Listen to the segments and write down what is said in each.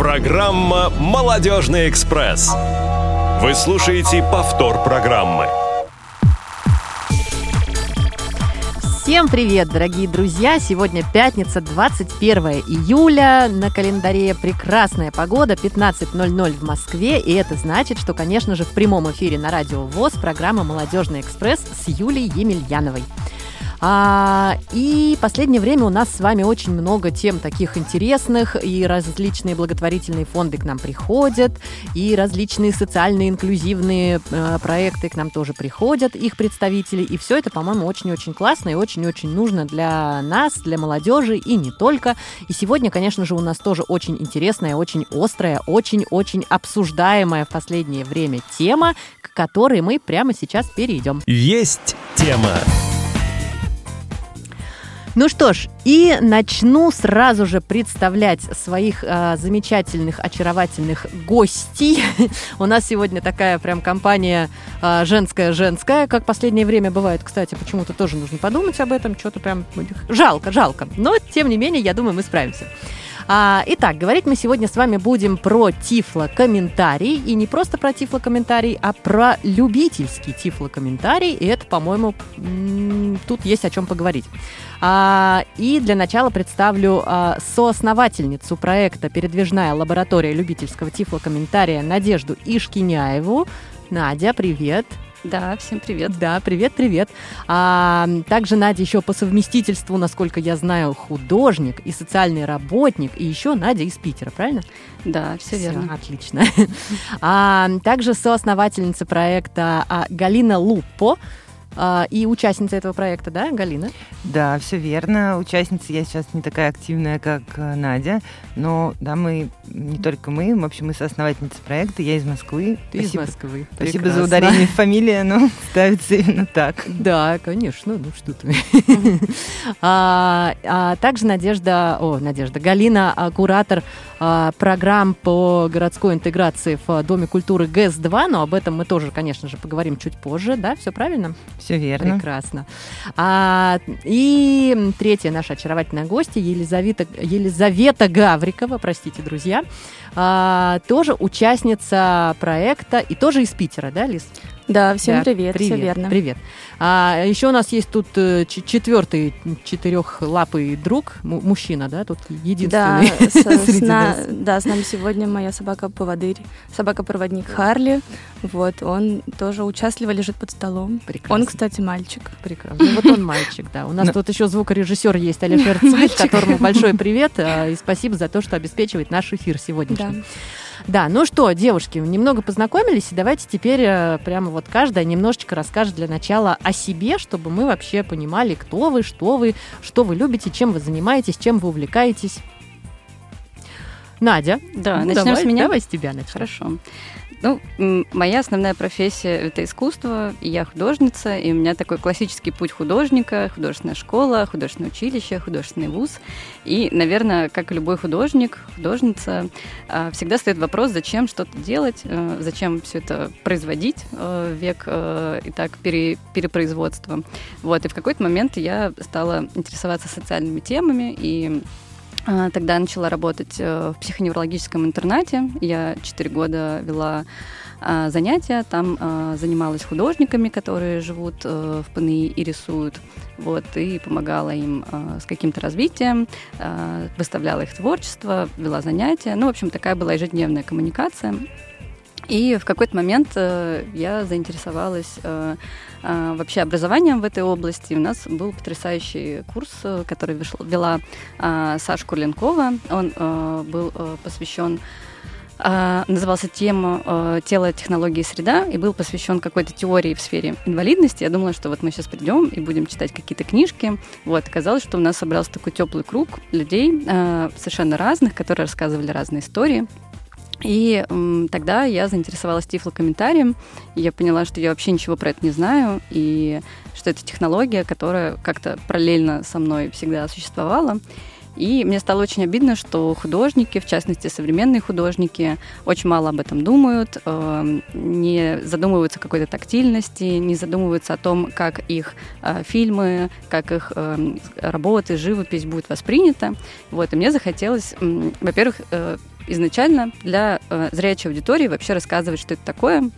Программа «Молодежный экспресс». Вы слушаете повтор программы. Всем привет, дорогие друзья! Сегодня пятница, 21 июля. На календаре прекрасная погода, 15.00 в Москве. И это значит, что, конечно же, в прямом эфире на радио ВОЗ программа «Молодежный экспресс» с Юлией Емельяновой. А, и последнее время у нас с вами очень много тем таких интересных, и различные благотворительные фонды к нам приходят, и различные социальные инклюзивные э, проекты к нам тоже приходят, их представители, и все это, по-моему, очень-очень классно и очень-очень нужно для нас, для молодежи и не только. И сегодня, конечно же, у нас тоже очень интересная, очень острая, очень-очень обсуждаемая в последнее время тема, к которой мы прямо сейчас перейдем. Есть тема. Ну что ж, и начну сразу же представлять своих э, замечательных, очаровательных гостей. У нас сегодня такая прям компания женская-женская, как последнее время бывает, кстати, почему-то тоже нужно подумать об этом, что-то прям жалко, жалко. Но, тем не менее, я думаю, мы справимся. А, итак, говорить мы сегодня с вами будем про тифло-комментарий. И не просто про тифло-комментарий, а про любительский тифло-комментарий. И это, по-моему, тут есть о чем поговорить. А, и для начала представлю а, соосновательницу проекта «Передвижная лаборатория любительского тифлокомментария» Надежду Ишкиняеву. Надя, привет. Да, всем привет. Да, привет, привет. А, также Надя еще по совместительству, насколько я знаю, художник и социальный работник, и еще Надя из Питера, правильно? Да, все, все верно. Отлично. А, также соосновательница проекта а, Галина Луппо, и участница этого проекта, да, Галина? Да, все верно. Участница я сейчас не такая активная, как э, Надя, но да, мы, не только мы, в общем, мы соосновательница проекта, я из Москвы. Ты Спасибо. из Москвы. Спасибо Прекрасно. за ударение в фамилии, но ставится именно так. Да, конечно, ну что ты. а, а также Надежда, о, Надежда, Галина, а, куратор а, программ по городской интеграции в Доме культуры ГЭС-2, но об этом мы тоже, конечно же, поговорим чуть позже, да, все правильно? Все верно. Прекрасно. А, и третья наша очаровательная гостья Елизавета, Елизавета Гаврикова, простите, друзья, а, тоже участница проекта и тоже из Питера, да, Лиз? Да, всем да, привет, привет, все верно. Привет. А еще у нас есть тут э, четвертый четырехлапый друг, мужчина, да, тут единственный да, с, среди с нас. Да, с нами сегодня моя собака-поводырь, собака-проводник Харли. Вот, он тоже участливо лежит под столом. Прекрасно. Он, кстати, мальчик. Прекрасно. Ну, вот он мальчик, да. У нас Но... тут еще звукорежиссер есть Алишер Цвет, которому большой привет а, и спасибо за то, что обеспечивает наш эфир сегодняшний. Да. Да, ну что, девушки, немного познакомились, и давайте теперь э, прямо вот каждая немножечко расскажет для начала о себе, чтобы мы вообще понимали, кто вы, что вы, что вы любите, чем вы занимаетесь, чем вы увлекаетесь. Надя. Да, ну, начнем давай, с меня. Давай с тебя начнем. Хорошо. Ну, моя основная профессия — это искусство, я художница, и у меня такой классический путь художника, художественная школа, художественное училище, художественный вуз. И, наверное, как и любой художник, художница, а, всегда стоит вопрос, зачем что-то делать, э, зачем все это производить э, век э, и так пере, перепроизводства. Вот, и в какой-то момент я стала интересоваться социальными темами, и тогда я начала работать э, в психоневрологическом интернате. Я четыре года вела а, занятия, там а, занималась художниками, которые живут э, в ПНИ и рисуют, вот, и помогала им с каким-то развитием, выставляла их творчество, вела занятия. Ну, в общем, такая была ежедневная коммуникация. И в какой-то момент э, я заинтересовалась э, э, вообще образованием в этой области. У нас был потрясающий курс, который вела Саша Курленкова. Он был посвящен назывался тема «Тело, технологии, среда» и был посвящен какой-то теории в сфере инвалидности. Я думала, что вот мы сейчас придем и будем читать какие-то книжки. Вот, оказалось, что у нас собрался такой теплый круг людей совершенно разных, которые рассказывали разные истории. И м, тогда я заинтересовалась тифлокомментарием, и я поняла, что я вообще ничего про это не знаю, и что это технология, которая как-то параллельно со мной всегда существовала. И мне стало очень обидно, что художники, в частности современные художники, очень мало об этом думают, э, не задумываются о какой-то тактильности, не задумываются о том, как их э, фильмы, как их э, работы, живопись будет воспринята. Вот, и мне захотелось, во-первых, изначально для э, зрячей аудитории вообще рассказывать, что это такое,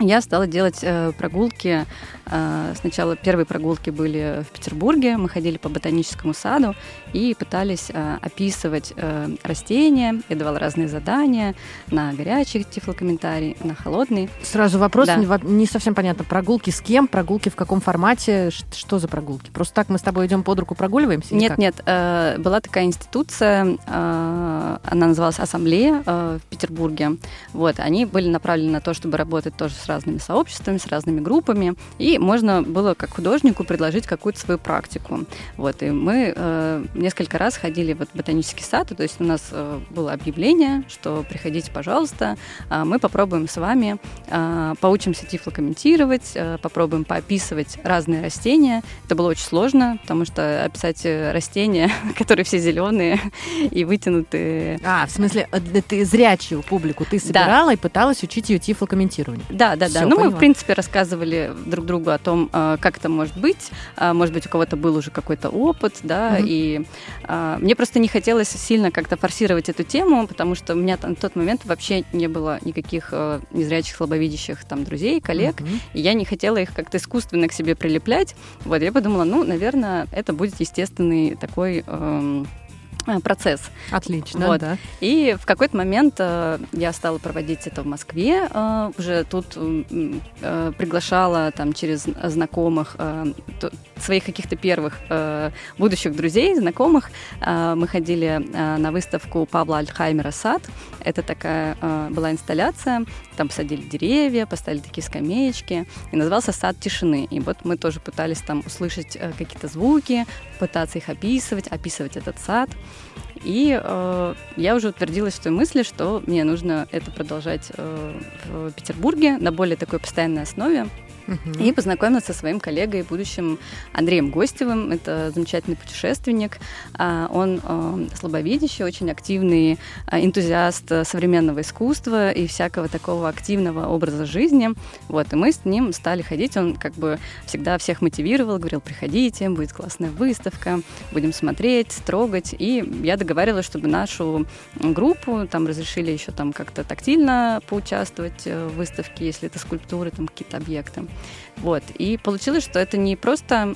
я стала делать э, прогулки. Э, сначала первые прогулки были в Петербурге. Мы ходили по ботаническому саду и пытались э, описывать э, растения. Я давала разные задания на горячий тифлокомментарий, на холодный. Сразу вопрос, Да. не, совсем понятно. Прогулки с кем? Прогулки в каком формате? Что за прогулки? Просто так мы с тобой идем под руку прогуливаемся? Нет, нет, э, была такая институция, э, она называлась Ассамблея в Петербурге. Вот, они были направлены на то, чтобы работать тоже с разными сообществами, с разными группами, и можно было как художнику предложить какую-то свою практику. Вот, и мы э, несколько раз ходили вот в ботанический сад, то есть у нас э, было объявление, что приходите, пожалуйста, а мы попробуем с вами, э, поучимся тифлокомментировать, э, попробуем поописывать разные растения. Это было очень сложно, потому что описать э, растения, которые все зеленые и вытянутые. А, в смысле, э, да ты зрячую публику ты собирала и пыталась учить ее тифлокомментированию. Да, да, да. Ну, мы, поняла. в принципе, рассказывали друг другу о том, э, как это может быть. А, Может быть, у кого-то был уже какой-то опыт, да, Мгм. и а, мне просто не хотелось сильно как-то форсировать эту тему, потому что у меня там, на тот момент вообще не было никаких незрячих, слабовидящих там друзей, коллег, Мгм. И я не хотела их как-то искусственно к себе прилеплять. Вот, я подумала, ну, наверное, это будет естественный такой эм, процесс. Отлично, Вот. да. И в какой-то момент э, я стала проводить это в Москве, э, уже тут э, приглашала там через знакомых э, своих каких-то первых э, будущих друзей, знакомых. Э, мы ходили э, на выставку Павла Альтхаймера «Сад». Это такая э, была инсталляция, там посадили деревья, поставили такие скамеечки, и назывался «Сад тишины». И вот мы тоже пытались там услышать э, какие-то звуки, пытаться их описывать, описывать этот сад. И э, я уже утвердилась в той мысли, что мне нужно это продолжать э, в Петербурге на более такой постоянной основе. И познакомиться со своим коллегой, будущим Андреем Гостевым. Это замечательный путешественник. А, Он э, слабовидящий, очень активный э, энтузиаст современного искусства и всякого такого активного образа жизни. Вот, и мы с ним стали ходить. Он как бы всегда всех мотивировал, говорил, приходите, будет классная выставка, будем смотреть, трогать. И я договаривалась, чтобы нашу группу там разрешили еще там как-то тактильно поучаствовать э, в выставке, если это скульптуры, там какие-то объекты. Вот. И получилось, что это не просто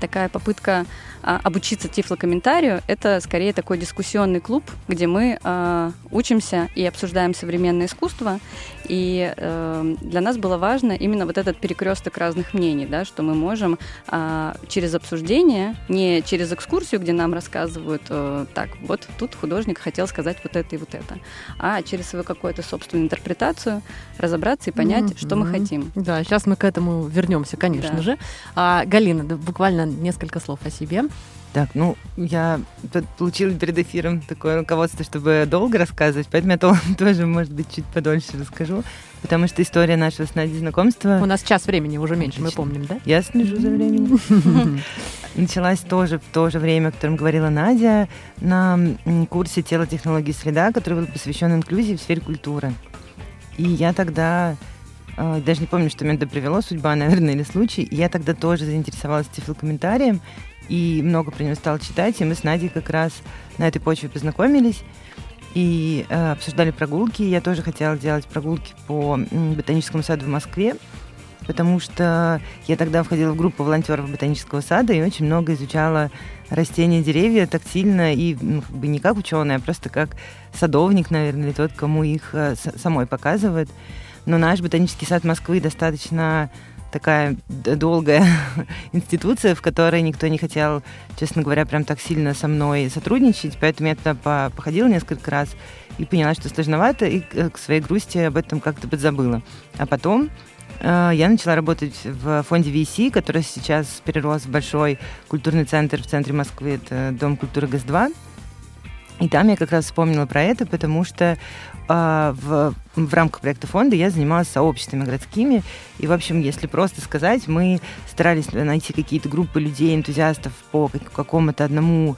такая попытка а, обучиться тифлокомментарию, это скорее такой дискуссионный клуб, где мы а, учимся и обсуждаем современное искусство. И э, для нас было важно именно вот этот перекресток разных мнений, да, что мы можем а, через обсуждение, не через экскурсию, где нам рассказывают, э, так, вот тут художник хотел сказать вот это и вот это, а через свою какую-то собственную интерпретацию разобраться и понять, что мы хотим. Да, сейчас мы к этому вернемся, конечно Да. же. А, Галина, да, буквально несколько слов о себе. Так, ну, я получила перед эфиром такое руководство, чтобы долго рассказывать, поэтому я то- тоже, может быть, чуть подольше расскажу, потому что история нашего с Надей знакомства... У нас час времени уже меньше, мы Отлично. помним, да? Я слежу за временем. Началась тоже в то же время, о котором говорила Надя, на курсе «Тело, технологии, среда», который был посвящен инклюзии в сфере культуры. И я тогда, даже не помню, что меня туда привело, судьба, наверное, или случай, я тогда тоже заинтересовалась тифлокомментарием и много про него стала читать, и мы с Надей как раз на этой почве познакомились и э, обсуждали прогулки. Я тоже хотела делать прогулки по ботаническому саду в Москве, потому что я тогда входила в группу волонтеров ботанического сада и очень много изучала растения, деревья тактильно и ну, как бы не как ученый, а просто как садовник, наверное, или тот, кому их э, самой показывает. Но наш ботанический сад Москвы достаточно такая долгая институция, в которой никто не хотел, честно говоря, прям так сильно со мной сотрудничать, поэтому я туда по- походила несколько раз и поняла, что сложновато, и к своей грусти об этом как-то подзабыла. А потом э, я начала работать в фонде VC, который сейчас перерос в большой культурный центр в центре Москвы, это Дом культуры ГАЗ-2. И там я как раз вспомнила про это, потому что в, в рамках проекта фонда я занималась сообществами городскими. И, в общем, если просто сказать, мы старались найти какие-то группы людей, энтузиастов по как- какому-то одному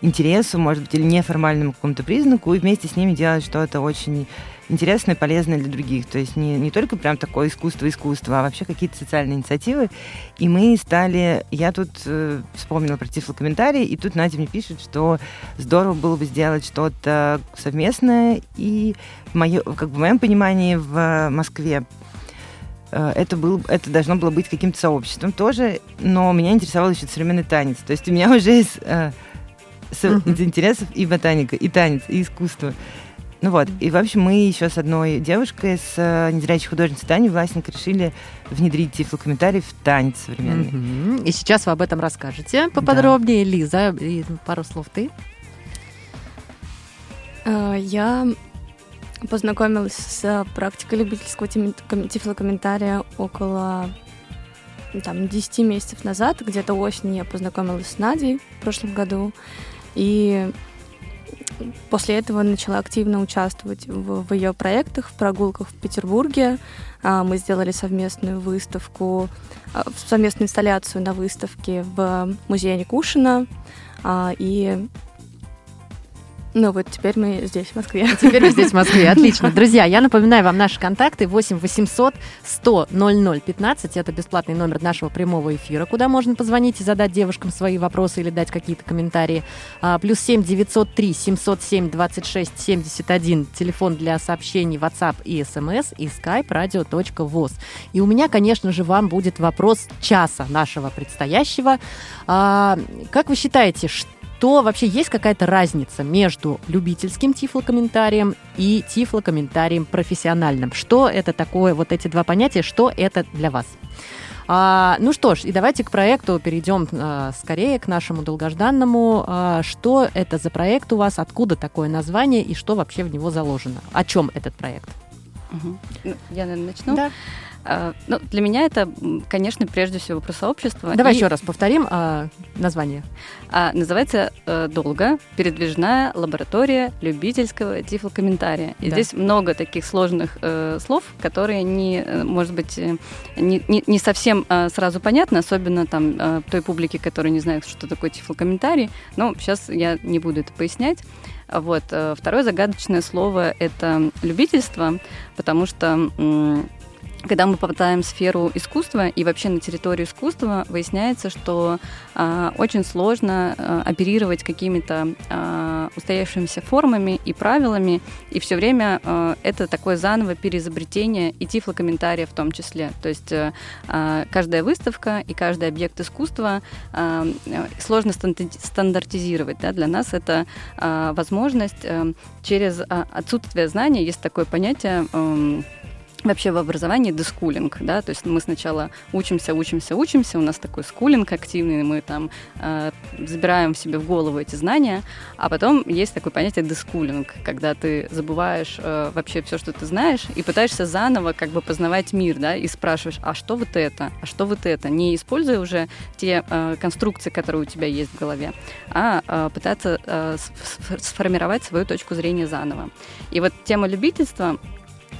интересу, может быть, или неформальному какому-то признаку, и вместе с ними делать что-то очень интересное, полезное для других. То есть не, не только прям такое искусство-искусство, а вообще какие-то социальные инициативы. И мы стали... Я тут э, вспомнила про тифлокомментарий, и тут Надя мне пишет, что здорово было бы сделать что-то совместное. И в, моё, как бы в моем понимании в Москве э, это, был, это должно было быть каким-то сообществом тоже, но меня интересовал еще современный танец. То есть у меня уже есть э, с, uh-huh. интересов и ботаника, и танец, и искусство. Ну вот, и в общем мы еще с одной девушкой, с э, незрячей художницей Таней Власенко решили внедрить тифлокомментарий в танец современный. Mm-hmm. И сейчас вы об этом расскажете поподробнее. Да. Лиза, и пару слов ты. Э, я познакомилась с практикой любительского тифлокомментария около там, 10 месяцев назад, где-то осенью я познакомилась с Надей в прошлом году. И после этого начала активно участвовать в, в ее проектах, в прогулках в Петербурге. А, мы сделали совместную выставку, а, совместную инсталляцию на выставке в музее Никушина. А, и ну вот теперь мы здесь, в Москве. Теперь мы здесь, в Москве. Отлично. Друзья, я напоминаю вам наши контакты 8 800 100 00 15. Это бесплатный номер нашего прямого эфира, куда можно позвонить и задать девушкам свои вопросы или дать какие-то комментарии. А, плюс 7 903 707 26 71. Телефон для сообщений WhatsApp и SMS и skype radio.voz. И у меня, конечно же, вам будет вопрос часа нашего предстоящего. А, как вы считаете, что то вообще есть какая-то разница между любительским тифлокомментарием и тифлокомментарием профессиональным? Что это такое, вот эти два понятия, что это для вас? А, ну что ж, и давайте к проекту перейдем а, скорее, к нашему долгожданному. А, что это за проект у вас, откуда такое название и что вообще в него заложено? О чем этот проект? Угу. Я, наверное, начну. Да. А, ну, для меня это, конечно, прежде всего про сообщество. Давай и... еще раз повторим а, название. А, называется э, «Долго. Передвижная лаборатория любительского тифлокомментария». И да. здесь много таких сложных э, слов, которые не, э, может быть, э, не, не, не совсем э, сразу понятны, особенно там э, той публике, которая не знает, что такое тифлокомментарий. Но сейчас я не буду это пояснять. Вот. Второе загадочное слово — это любительство, потому что когда мы попадаем в сферу искусства и вообще на территорию искусства, выясняется, что э, очень сложно э, оперировать какими-то э, устоявшимися формами и правилами, и все время э, это такое заново переизобретение и тифлокомментария в том числе. То есть э, каждая выставка и каждый объект искусства э, сложно стандартизировать. Да? Для нас это э, возможность э, через отсутствие знания, есть такое понятие э, вообще в образовании дескулинг, да, то есть мы сначала учимся, учимся, учимся, у нас такой скулинг активный, мы там э, забираем в себе в голову эти знания, а потом есть такое понятие дескулинг, когда ты забываешь э, вообще все, что ты знаешь, и пытаешься заново как бы познавать мир, да, и спрашиваешь, а что вот это, а что вот это, не используя уже те э, конструкции, которые у тебя есть в голове, а э, пытаться э, сформировать свою точку зрения заново. И вот тема любительства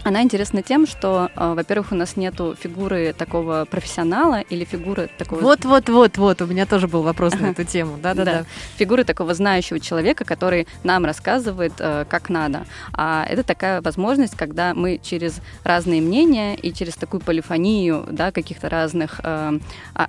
она интересна тем, что, э, во-первых, у нас нету фигуры такого профессионала или фигуры такого... Вот-вот-вот-вот, у меня тоже был вопрос на эту тему. Да-да-да. Фигуры такого знающего человека, который нам рассказывает, э, как надо. А это такая возможность, когда мы через разные мнения и через такую полифонию, да, каких-то разных э,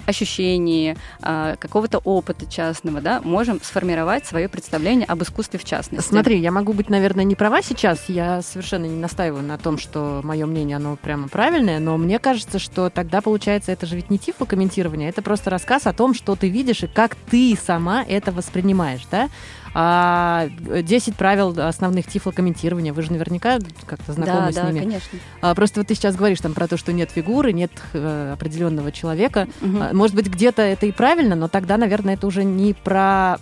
ощущений, э, какого-то опыта частного, да, можем сформировать свое представление об искусстве в частности. Смотри, я могу быть, наверное, не права сейчас, я совершенно не настаиваю на том, что мое мнение, оно прямо правильное, но мне кажется, что тогда получается, это же ведь не тифлокомментирование, это просто рассказ о том, что ты видишь и как ты сама это воспринимаешь, да? А 10 правил основных тифлокомментирования, вы же наверняка как-то знакомы да, с да, ними. конечно. А, просто вот ты сейчас говоришь там про то, что нет фигуры, нет э, определенного человека. Угу. А, может быть, где-то это и правильно, но тогда, наверное, это уже не про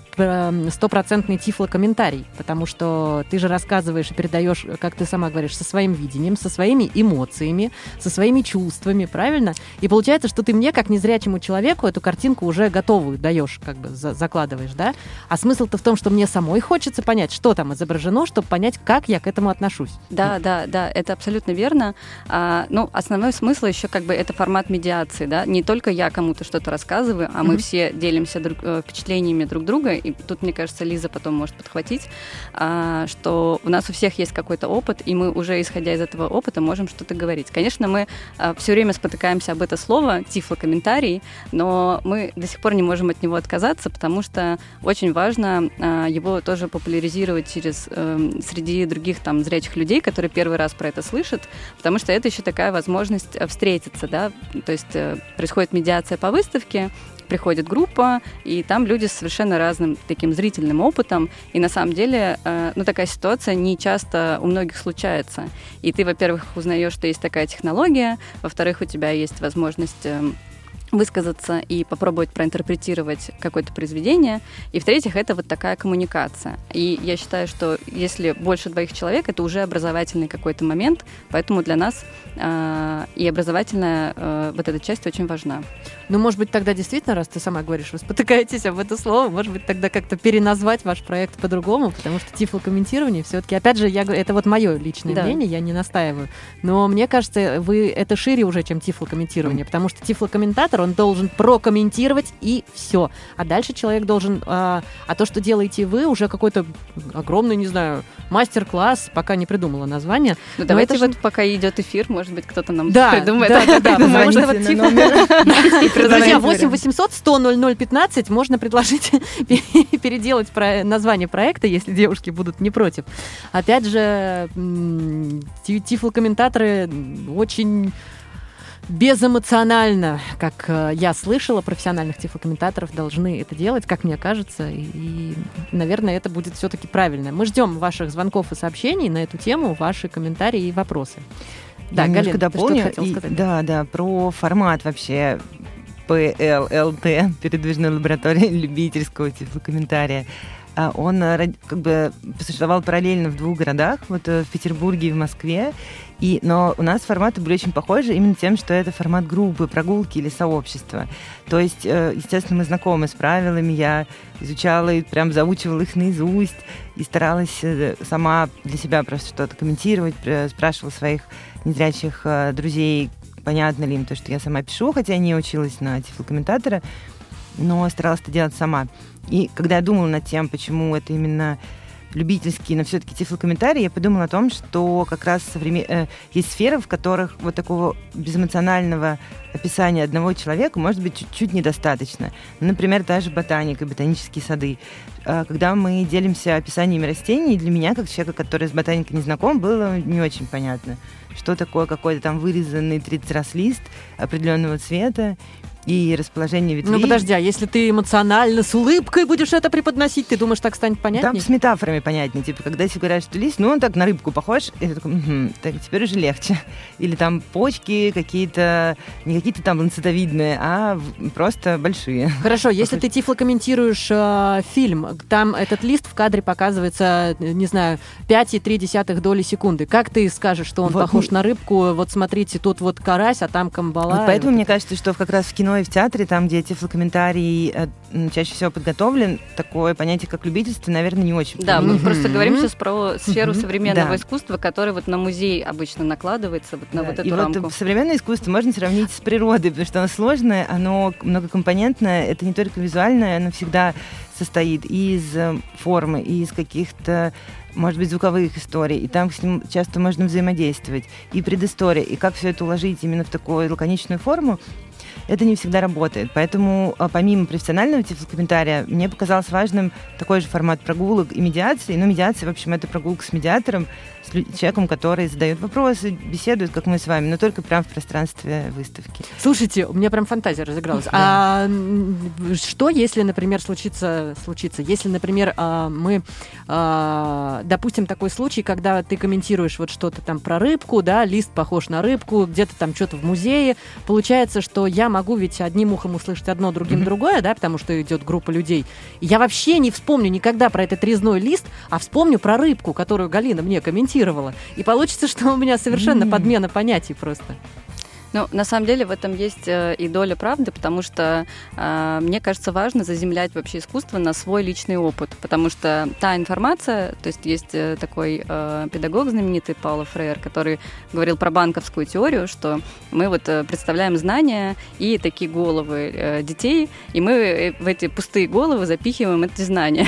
стопроцентный тифлокомментарий, потому что ты же рассказываешь и передаешь, как ты сама говоришь, со своим видением, со своими эмоциями, со своими чувствами, правильно? И получается, что ты мне, как незрячему человеку, эту картинку уже готовую даешь, как бы за закладываешь, да? А смысл-то в том, что мне мне самой хочется понять, что там изображено, чтобы понять, как я к этому отношусь. Да, да, да, это абсолютно верно. А, ну, основной смысл еще как бы это формат медиации, да, не только я кому-то что-то рассказываю, а мы mm-hmm. все делимся друг, э, впечатлениями друг друга, и тут, мне кажется, Лиза потом может подхватить, а, что у нас у всех есть какой-то опыт, и мы уже, исходя из этого опыта, можем что-то говорить. Конечно, мы а, все время спотыкаемся об это слово, тифлокомментарий, но мы до сих пор не можем от него отказаться, потому что очень важно а, его тоже популяризировать через э, среди других там зрячих людей, которые первый раз про это слышат, потому что это еще такая возможность э, встретиться, да, то есть э, происходит медиация по выставке, приходит группа, и там люди с совершенно разным таким зрительным опытом. И на самом деле, э, ну, такая ситуация не часто у многих случается. И ты, во-первых, узнаешь, что есть такая технология, во-вторых, у тебя есть возможность эм, высказаться и попробовать проинтерпретировать какое-то произведение. И в-третьих, это вот такая коммуникация. И я считаю, что если больше двоих человек, это уже образовательный какой-то момент, поэтому для нас э, и образовательная э, вот эта часть очень важна. Ну, может быть, тогда действительно, раз ты сама говоришь, вы спотыкаетесь об это слово, может быть, тогда как-то переназвать ваш проект по-другому, потому что тифлокомментирование все-таки, опять же, я, это вот мое личное да. мнение, я не настаиваю. Но мне кажется, вы это шире уже, чем тифлокомментирование, потому что тифлокомментатор, он должен прокомментировать и все. А дальше человек должен... А, а то, что делаете вы, уже какой-то огромный, не знаю, мастер-класс, пока не придумала название. Ну, давайте вот же... пока идет эфир, может быть, кто-то нам да, придумает. Да, да, да, потому что вот тифлокомментатор Друзья, 8 800 100 00 15 можно предложить переделать название проекта, если девушки будут не против. Опять же, тифлокомментаторы очень безэмоционально, как э, я слышала, профессиональных тифлокомментаторов должны это делать, как мне кажется, и, наверное, это будет все-таки правильно. Мы ждем ваших звонков и сообщений на эту тему, ваши комментарии и вопросы. Да, Я Галина, дополню. И, да, да, про формат вообще ПЛЛТ, передвижной лаборатории любительского тифлокомментария. А он э, как бы существовал параллельно в двух городах, вот э, в Петербурге и в Москве. И, но у нас форматы были очень похожи именно тем, что это формат группы, прогулки или сообщества. То есть, э, естественно, мы знакомы с правилами, я изучала и прям заучивала их наизусть и старалась сама для себя просто что-то комментировать, спрашивала своих незрячих друзей, понятно ли им то, что я сама пишу, хотя я не училась на тифлокомментатора, но старалась это делать сама. И когда я думала над тем, почему это именно любительские, но все-таки тифлокомментарии, я подумала о том, что как раз современ... э, есть сферы, в которых вот такого безэмоционального описания одного человека может быть чуть-чуть недостаточно. Например, та же ботаника, ботанические сады. Э, когда мы делимся описаниями растений, для меня, как человека, который с ботаникой не знаком, было не очень понятно что такое какой-то там вырезанный 30 раз лист определенного цвета, и расположение ветвей. Ну подожди, а если ты эмоционально, с улыбкой будешь это преподносить, ты думаешь, так станет понятнее? Там с метафорами понятнее. Типа, когда тебе говорят, что лист, ну он так на рыбку похож, и ты такой, угу, так теперь уже легче. Или там почки какие-то, не какие-то там ланцетовидные, а просто большие. Хорошо, если ты тифлокомментируешь э, фильм, там этот лист в кадре показывается, не знаю, 5,3 доли секунды. Как ты скажешь, что он вот, похож на рыбку? Вот смотрите, тут вот карась, а там камбала. Вот поэтому вот мне кажется, что как раз в кино и в театре, там, где тифлокомментарий э, чаще всего подготовлен, такое понятие, как любительство, наверное, не очень. Да, мы просто говорим сейчас про сферу современного искусства, которая вот на музей обычно накладывается, вот на вот эту рамку. Вот современное искусство можно сравнить с природой, потому что оно сложное, оно многокомпонентное, это не только визуальное, оно всегда состоит из э, формы, из каких-то может быть, звуковых историй, и там с ним часто можно взаимодействовать, и предыстория, и как все это уложить именно в такую лаконичную форму, это не всегда работает. Поэтому а, помимо профессионального тифлокомментария, мне показалось важным такой же формат прогулок и медиации. Но медиация, в общем, это прогулка с медиатором, с человеком, который задает вопросы, беседует, как мы с вами, но только прямо в пространстве выставки. Слушайте, у меня прям фантазия разыгралась. Да. А что, если, например, случится, случится, если, например, а, мы а, допустим такой случай, когда ты комментируешь вот что-то там про рыбку, да, лист похож на рыбку, где-то там что-то в музее, получается, что я могу ведь одним ухом услышать одно, другим mm-hmm. другое, да, потому что идет группа людей. И я вообще не вспомню никогда про этот резной лист, а вспомню про рыбку, которую Галина мне комментировала. И получится, что у меня совершенно mm-hmm. подмена понятий просто. Ну, на самом деле в этом есть э, и доля правды, потому что э, мне кажется важно заземлять вообще искусство на свой личный опыт, потому что та информация, то есть есть э, такой э, педагог знаменитый Пауло Фрейер, который говорил про банковскую теорию, что мы вот э, представляем знания и такие головы э, детей, и мы в эти пустые головы запихиваем эти знания.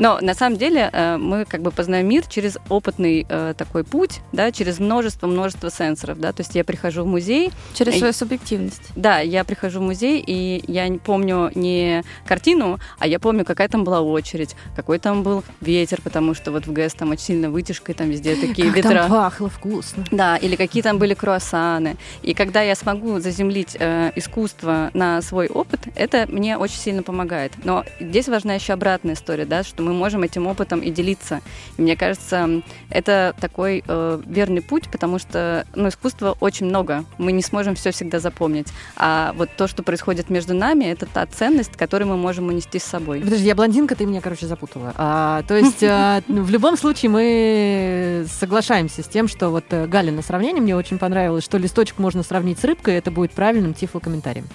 Но на самом деле э, мы как бы познаем мир через опытный э, такой путь, да, через множество-множество сенсоров, да, то есть я прихожу в музей, Через Э, свою субъективность. да, я прихожу в музей, и я не помню не картину, а я помню, какая там была очередь, какой там был ветер, потому что вот в ГЭС там очень сильно вытяжка, и там везде такие Как ветра. там пахло вкусно. Да, или какие там были круассаны. И когда я смогу заземлить э, искусство на свой опыт, это мне очень сильно помогает. Но здесь важна еще обратная история, да, что мы можем этим опытом и делиться. И мне кажется, это такой э, верный путь, потому что ну, искусства очень много. Мы не сможем все всегда запомнить. А вот то, что происходит между нами, это та ценность, которую мы можем унести с собой. Подожди, я блондинка, ты меня, короче, запутала. А, то есть, ну, в любом случае, мы соглашаемся с тем, что вот э, Галина сравнение мне очень понравилось, что листочек можно сравнить с рыбкой, это будет правильным тифлокомментарием.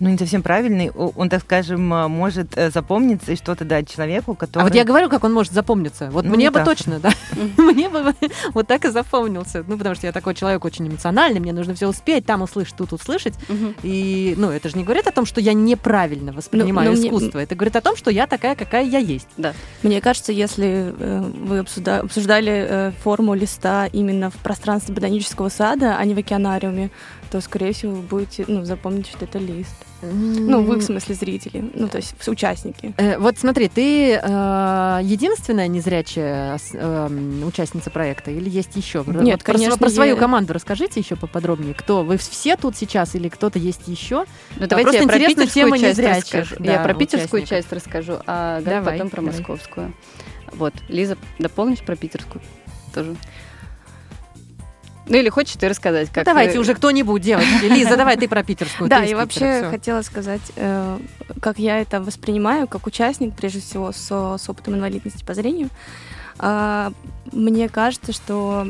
Ну, не совсем правильный. Он, так скажем, а, может э, запомниться и что-то дать человеку, который... А вот я говорю, как он может запомниться. Вот Ну, мне бы метафора. точно, да. Мне бы вот так и запомнился. Ну, потому что я такой человек очень эмоциональный, мне нужно все успеть, там услышать, тут услышать. И, ну, это же не говорит о том, что я неправильно воспринимаю Ну, ну, искусство. Это говорит о том, что я такая, какая я есть. Мне кажется, если э, вы обсуждали э, форму листа именно в пространстве ботанического сада, а не в океанариуме, то, скорее всего, вы будете ну, запомнить, что это лист. Ну, вы, в смысле, зрители, ну, то есть участники. Э, Вот смотри, ты э, единственная незрячая эм, участница проекта или есть еще? Нет, Вот про, конечно, про свою я- команду расскажите еще поподробнее. Кто? Вы все тут сейчас или кто-то есть еще? Ну, давайте просто я про интересна питерскую тема часть незрячих, расскажу. да, я про питерскую участников. часть расскажу, а Давай, потом про давай. московскую. Вот, Лиза, дополнишь про питерскую тоже? Ну или хочешь ты рассказать, как... Давайте э, уже кто-нибудь, девочки. Лиза, давай ты про питерскую. Да, Питера, вообще хотела сказать, э, как я это воспринимаю, как участник, прежде всего, с, опытом инвалидности по зрению. А, мне кажется, что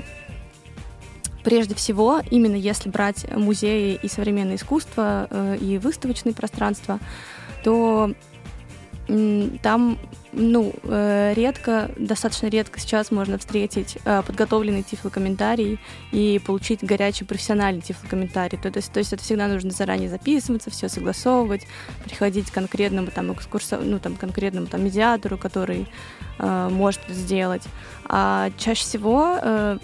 прежде всего, именно если брать музеи и современное искусство, э, и выставочные пространства, то там ну, э, редко, достаточно редко сейчас можно встретить э, подготовленный тифлокомментарий и получить горячий профессиональный тифлокомментарий. То, есть, то есть это всегда нужно заранее записываться, все согласовывать, приходить к конкретному там экскурсо, ну там конкретному там медиатору, который э, может сделать. А чаще всего э,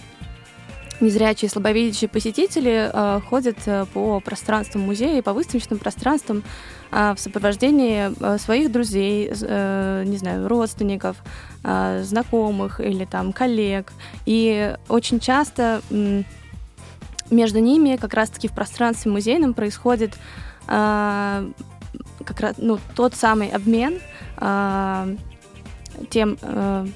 незрячие, слабовидящие посетители э, ходят э, по пространствам музея, по выставочным пространствам э, в сопровождении э, своих друзей, э, не знаю, родственников, э, знакомых или там коллег. И очень часто м, между ними как раз-таки в пространстве музейном происходит э, как раз ну, тот самый обмен э, тем э,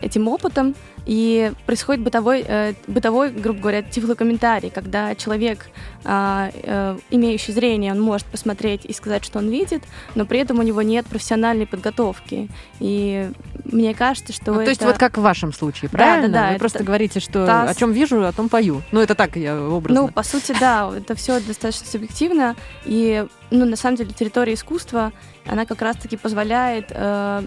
этим опытом, и происходит бытовой, э, бытовой, грубо говоря, тифлокомментарий, когда человек, а, э, имеющий зрение, он может посмотреть и сказать, что он видит, но при этом у него нет профессиональной подготовки. И мне кажется, что Ну, это... То есть вот как в вашем случае, Да, правильно? да, да, Вы это просто говорите, что та- о чем вижу, о том пою. Ну, это так я образно. Ну, по сути, да, это все достаточно субъективно. И, ну, на самом деле, территория искусства, она как раз-таки позволяет э,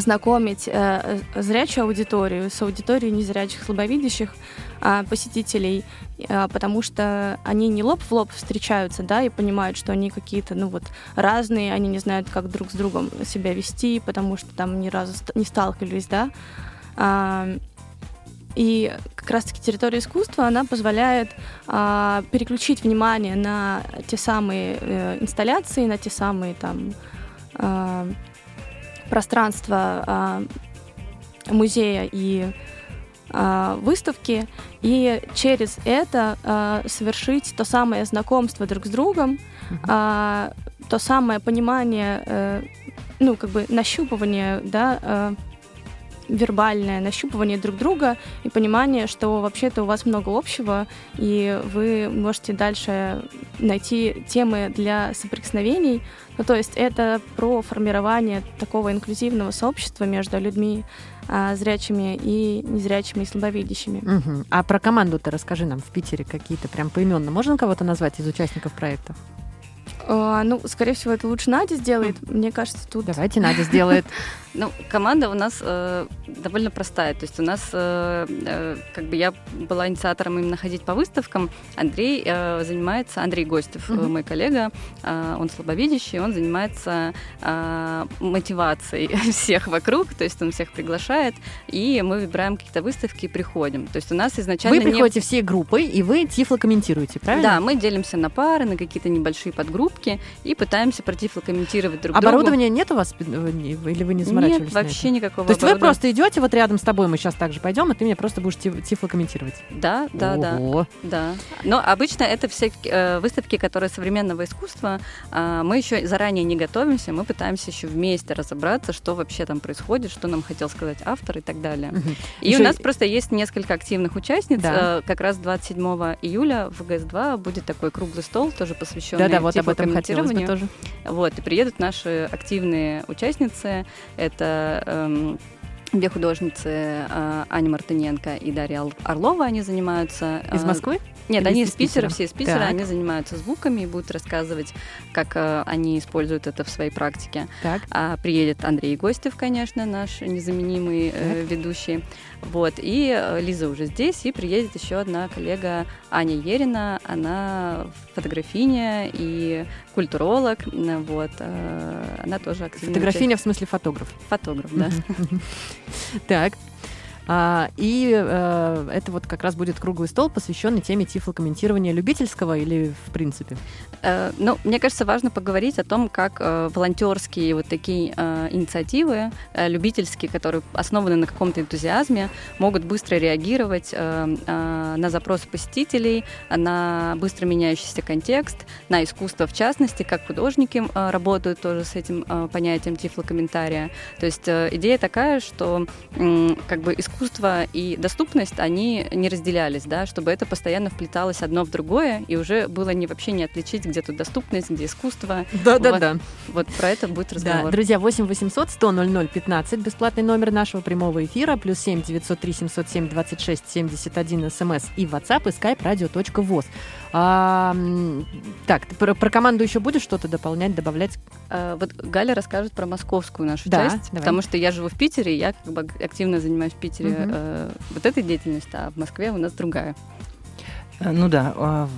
знакомить э, зрячую аудиторию с аудиторией незрячих, слабовидящих а, посетителей, а, потому что они не лоб в лоб встречаются, да, и понимают, что они какие-то, ну вот, разные, они не знают, как друг с другом себя вести, потому что там ни разу не сталкивались, да. А, и как раз-таки территория искусства, она позволяет а, переключить внимание на те самые э, инсталляции, на те самые там а, пространства а, музея и а, выставки, и через это а, совершить то самое знакомство друг с другом, то самое понимание, э, ну, как бы нащупывание, да, э, вербальное нащупывание друг друга и понимание, что вообще-то у вас много общего, и вы можете дальше найти темы для соприкосновений. Ну, то есть это про формирование такого инклюзивного сообщества между людьми а, зрячими и незрячими и слабовидящими. Угу. А про команду-то расскажи нам в Питере какие-то прям поименно. Можно кого-то назвать из участников проекта? А, ну, скорее всего, это лучше Надя сделает. Мне кажется, тут... Давайте Надя сделает. Ну, команда у нас э, довольно простая. То есть у нас, э, э, как бы я была инициатором именно ходить по выставкам. Андрей э, занимается, Андрей Гостев, mm-hmm. мой коллега, э, он слабовидящий, он занимается э, мотивацией всех вокруг, то есть он всех приглашает, и мы выбираем какие-то выставки и приходим. То есть у нас изначально... Вы приходите не... всей группой, и вы тифло комментируете, правильно? Да, мы делимся на пары, на какие-то небольшие подгруппки, и пытаемся протифло комментировать друг другу. Оборудование нет у вас? Или вы не заморачиваетесь? Нет, вообще никакого. То есть вы просто идете вот рядом с тобой, мы сейчас также пойдем, и ты мне просто будешь тифло комментировать. Да, да, Ого. да. Да. Но обычно это все э, выставки, которые современного искусства. Э, мы еще заранее не готовимся, мы пытаемся еще вместе разобраться, что вообще там происходит, что нам хотел сказать автор и так далее. Угу. И еще... у нас просто есть несколько активных участниц. Да. Э, как раз 27 июля в ГС-2 будет такой круглый стол, тоже посвященный да, да, вот об этом бы тоже. Вот, и приедут наши активные участницы. Это эм, две художницы э, Аня Мартыненко и Дарья Орлова, они занимаются. Из э, Москвы? Нет, они из Питера, все из Питера, так. они занимаются звуками и будут рассказывать, как э, они используют это в своей практике. Так. А, приедет Андрей Гостев, конечно, наш незаменимый э, ведущий. Вот, и э, Лиза уже здесь, и приедет еще одна коллега Аня Ерина, она фотографиня и культуролог, вот, э, она тоже активная. Фотографиня в смысле фотограф? Фотограф, да. Так, а, и а, это вот как раз будет круглый стол, посвященный теме тифлокомментирования любительского или в принципе? А, ну, мне кажется, важно поговорить о том, как а, волонтерские вот такие инициативы, любительские, которые основаны на каком-то энтузиазме, могут быстро реагировать на запросы посетителей, на быстро меняющийся контекст, на искусство в частности, как художники работают тоже с этим понятием тифлокомментария. То есть идея такая, что как бы искусство искусство и доступность, они не разделялись, да, чтобы это постоянно вплеталось одно в другое, и уже было не вообще не отличить, где тут доступность, где искусство. Да-да-да. Вот, вот про это будет разговор. Да. Друзья, 8 800 100 00 15, бесплатный номер нашего прямого эфира, плюс 7 903 707 26 71 смс и WhatsApp и skype radio.voz. А, так, про, про команду еще будешь что-то дополнять, добавлять? А, вот Галя расскажет про московскую нашу да, часть, давай. потому что я живу в Питере, и я как бы активно занимаюсь в Питере угу. э, вот этой деятельностью, а в Москве у нас другая. Э, ну да, а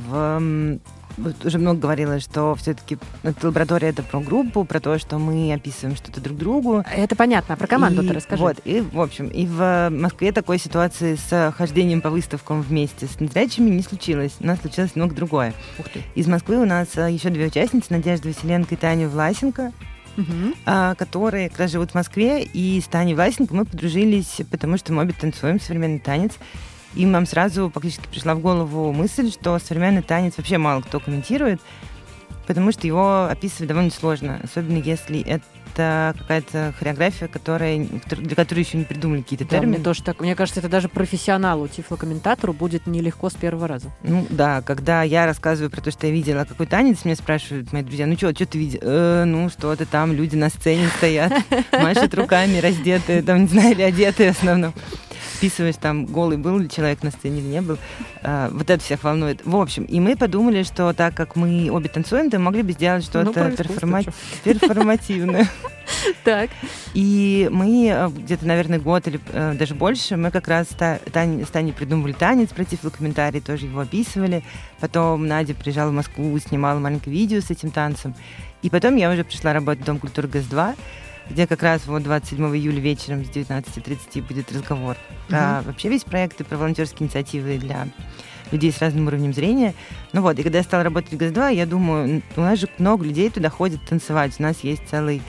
уже много говорила, что все-таки лаборатория это про группу, про то, что мы описываем что-то друг другу. Это понятно, а про команду ты расскажи. Вот, и в общем, и в Москве такой ситуации с хождением по выставкам вместе с незрячими не случилось. У нас случилось много другое. Ух ты. Из Москвы у нас а, еще две участницы, Надежда Василенко и Таня Власенко. Uh-huh. Которые как раз живут в Москве, и с Таней Власенко мы подружились, потому что мы обе танцуем современный танец. И нам сразу практически пришла в голову мысль, что современный танец вообще мало кто комментирует, потому что его описывать довольно сложно, особенно если это какая-то хореография, которая, для которой еще не придумали какие-то да, термины. Мне тоже так. Мне кажется, это даже профессионалу, тифлокомментатору будет нелегко с первого раза. Ну да, когда я рассказываю про то, что я видела какой танец, мне спрашивают мои друзья, ну что, что ты видел? Э, ну что-то там, люди на сцене стоят, машут руками, раздетые, там, не знаю, или одетые в основном списываешь там, голый был ли человек на сцене или не был. А, вот это всех волнует. В общем, и мы подумали, что так как мы обе танцуем, то могли бы сделать что-то ну, перформати... перформативное. Так. И мы э, где-то, наверное, год или э, даже больше, мы как раз с Таней придумывали танец про тифлокомментарий, тоже его описывали. Потом Надя приезжала в Москву, снимала маленькое видео с этим танцем. И потом я уже пришла работать в Дом культуры ГАЗ-2, где как раз вот 27 июля вечером с 19.30 будет разговор про uh-huh. вообще весь проект и про волонтерские инициативы для людей с разным уровнем зрения. Ну вот, и когда я стала работать в ГАЗ-2, я думаю, у нас же много людей туда ходит танцевать. У нас есть целый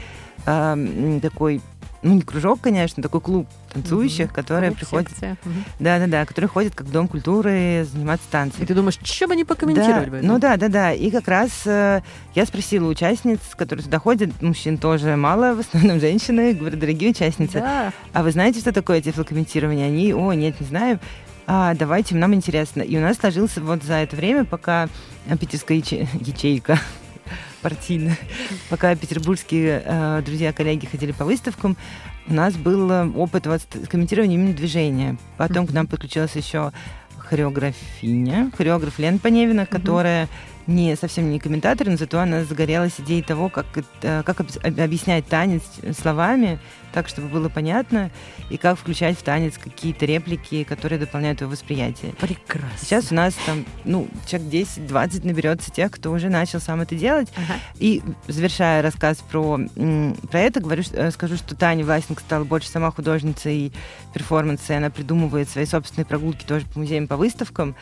э, такой ну не кружок, конечно, такой клуб танцующих, которые Клуб, приходят, секция. Мгм. да-да-да, которые ходят как в дом культуры заниматься И танцами. ты думаешь, что бы не покомментировать Да, бы? ну да, да, да. И как раз э, я спросила участниц, которые туда ходят, мужчин тоже мало, в основном женщины, говорю, дорогие участницы, Да. а вы знаете, что такое тифлокомментирование? Они, о, нет, не знаю. А, давайте, нам интересно. И у нас сложился вот за это время, пока э, питерская яче- ячейка партийная, пока петербургские э, друзья, коллеги ходили по выставкам, у нас был э, опыт вот комментирования именно движения. Потом к нам подключилась еще хореографиня, хореограф Лен Поневина, которая не совсем не комментатор, но зато она загорелась идеей того, как, это- как объяс- об- объяснять танец словами, так, чтобы было понятно, и как включать в танец какие-то реплики, которые дополняют его восприятие. Прекрасно. Сейчас у нас там, ну, человек 10-20 наберется тех, кто уже начал сам это делать. Ага. И завершая рассказ про, про это, говорю, э, скажу, что Таня Власенко стала больше сама художницей и перформанса, и она придумывает свои собственные прогулки тоже по музеям, по выставкам,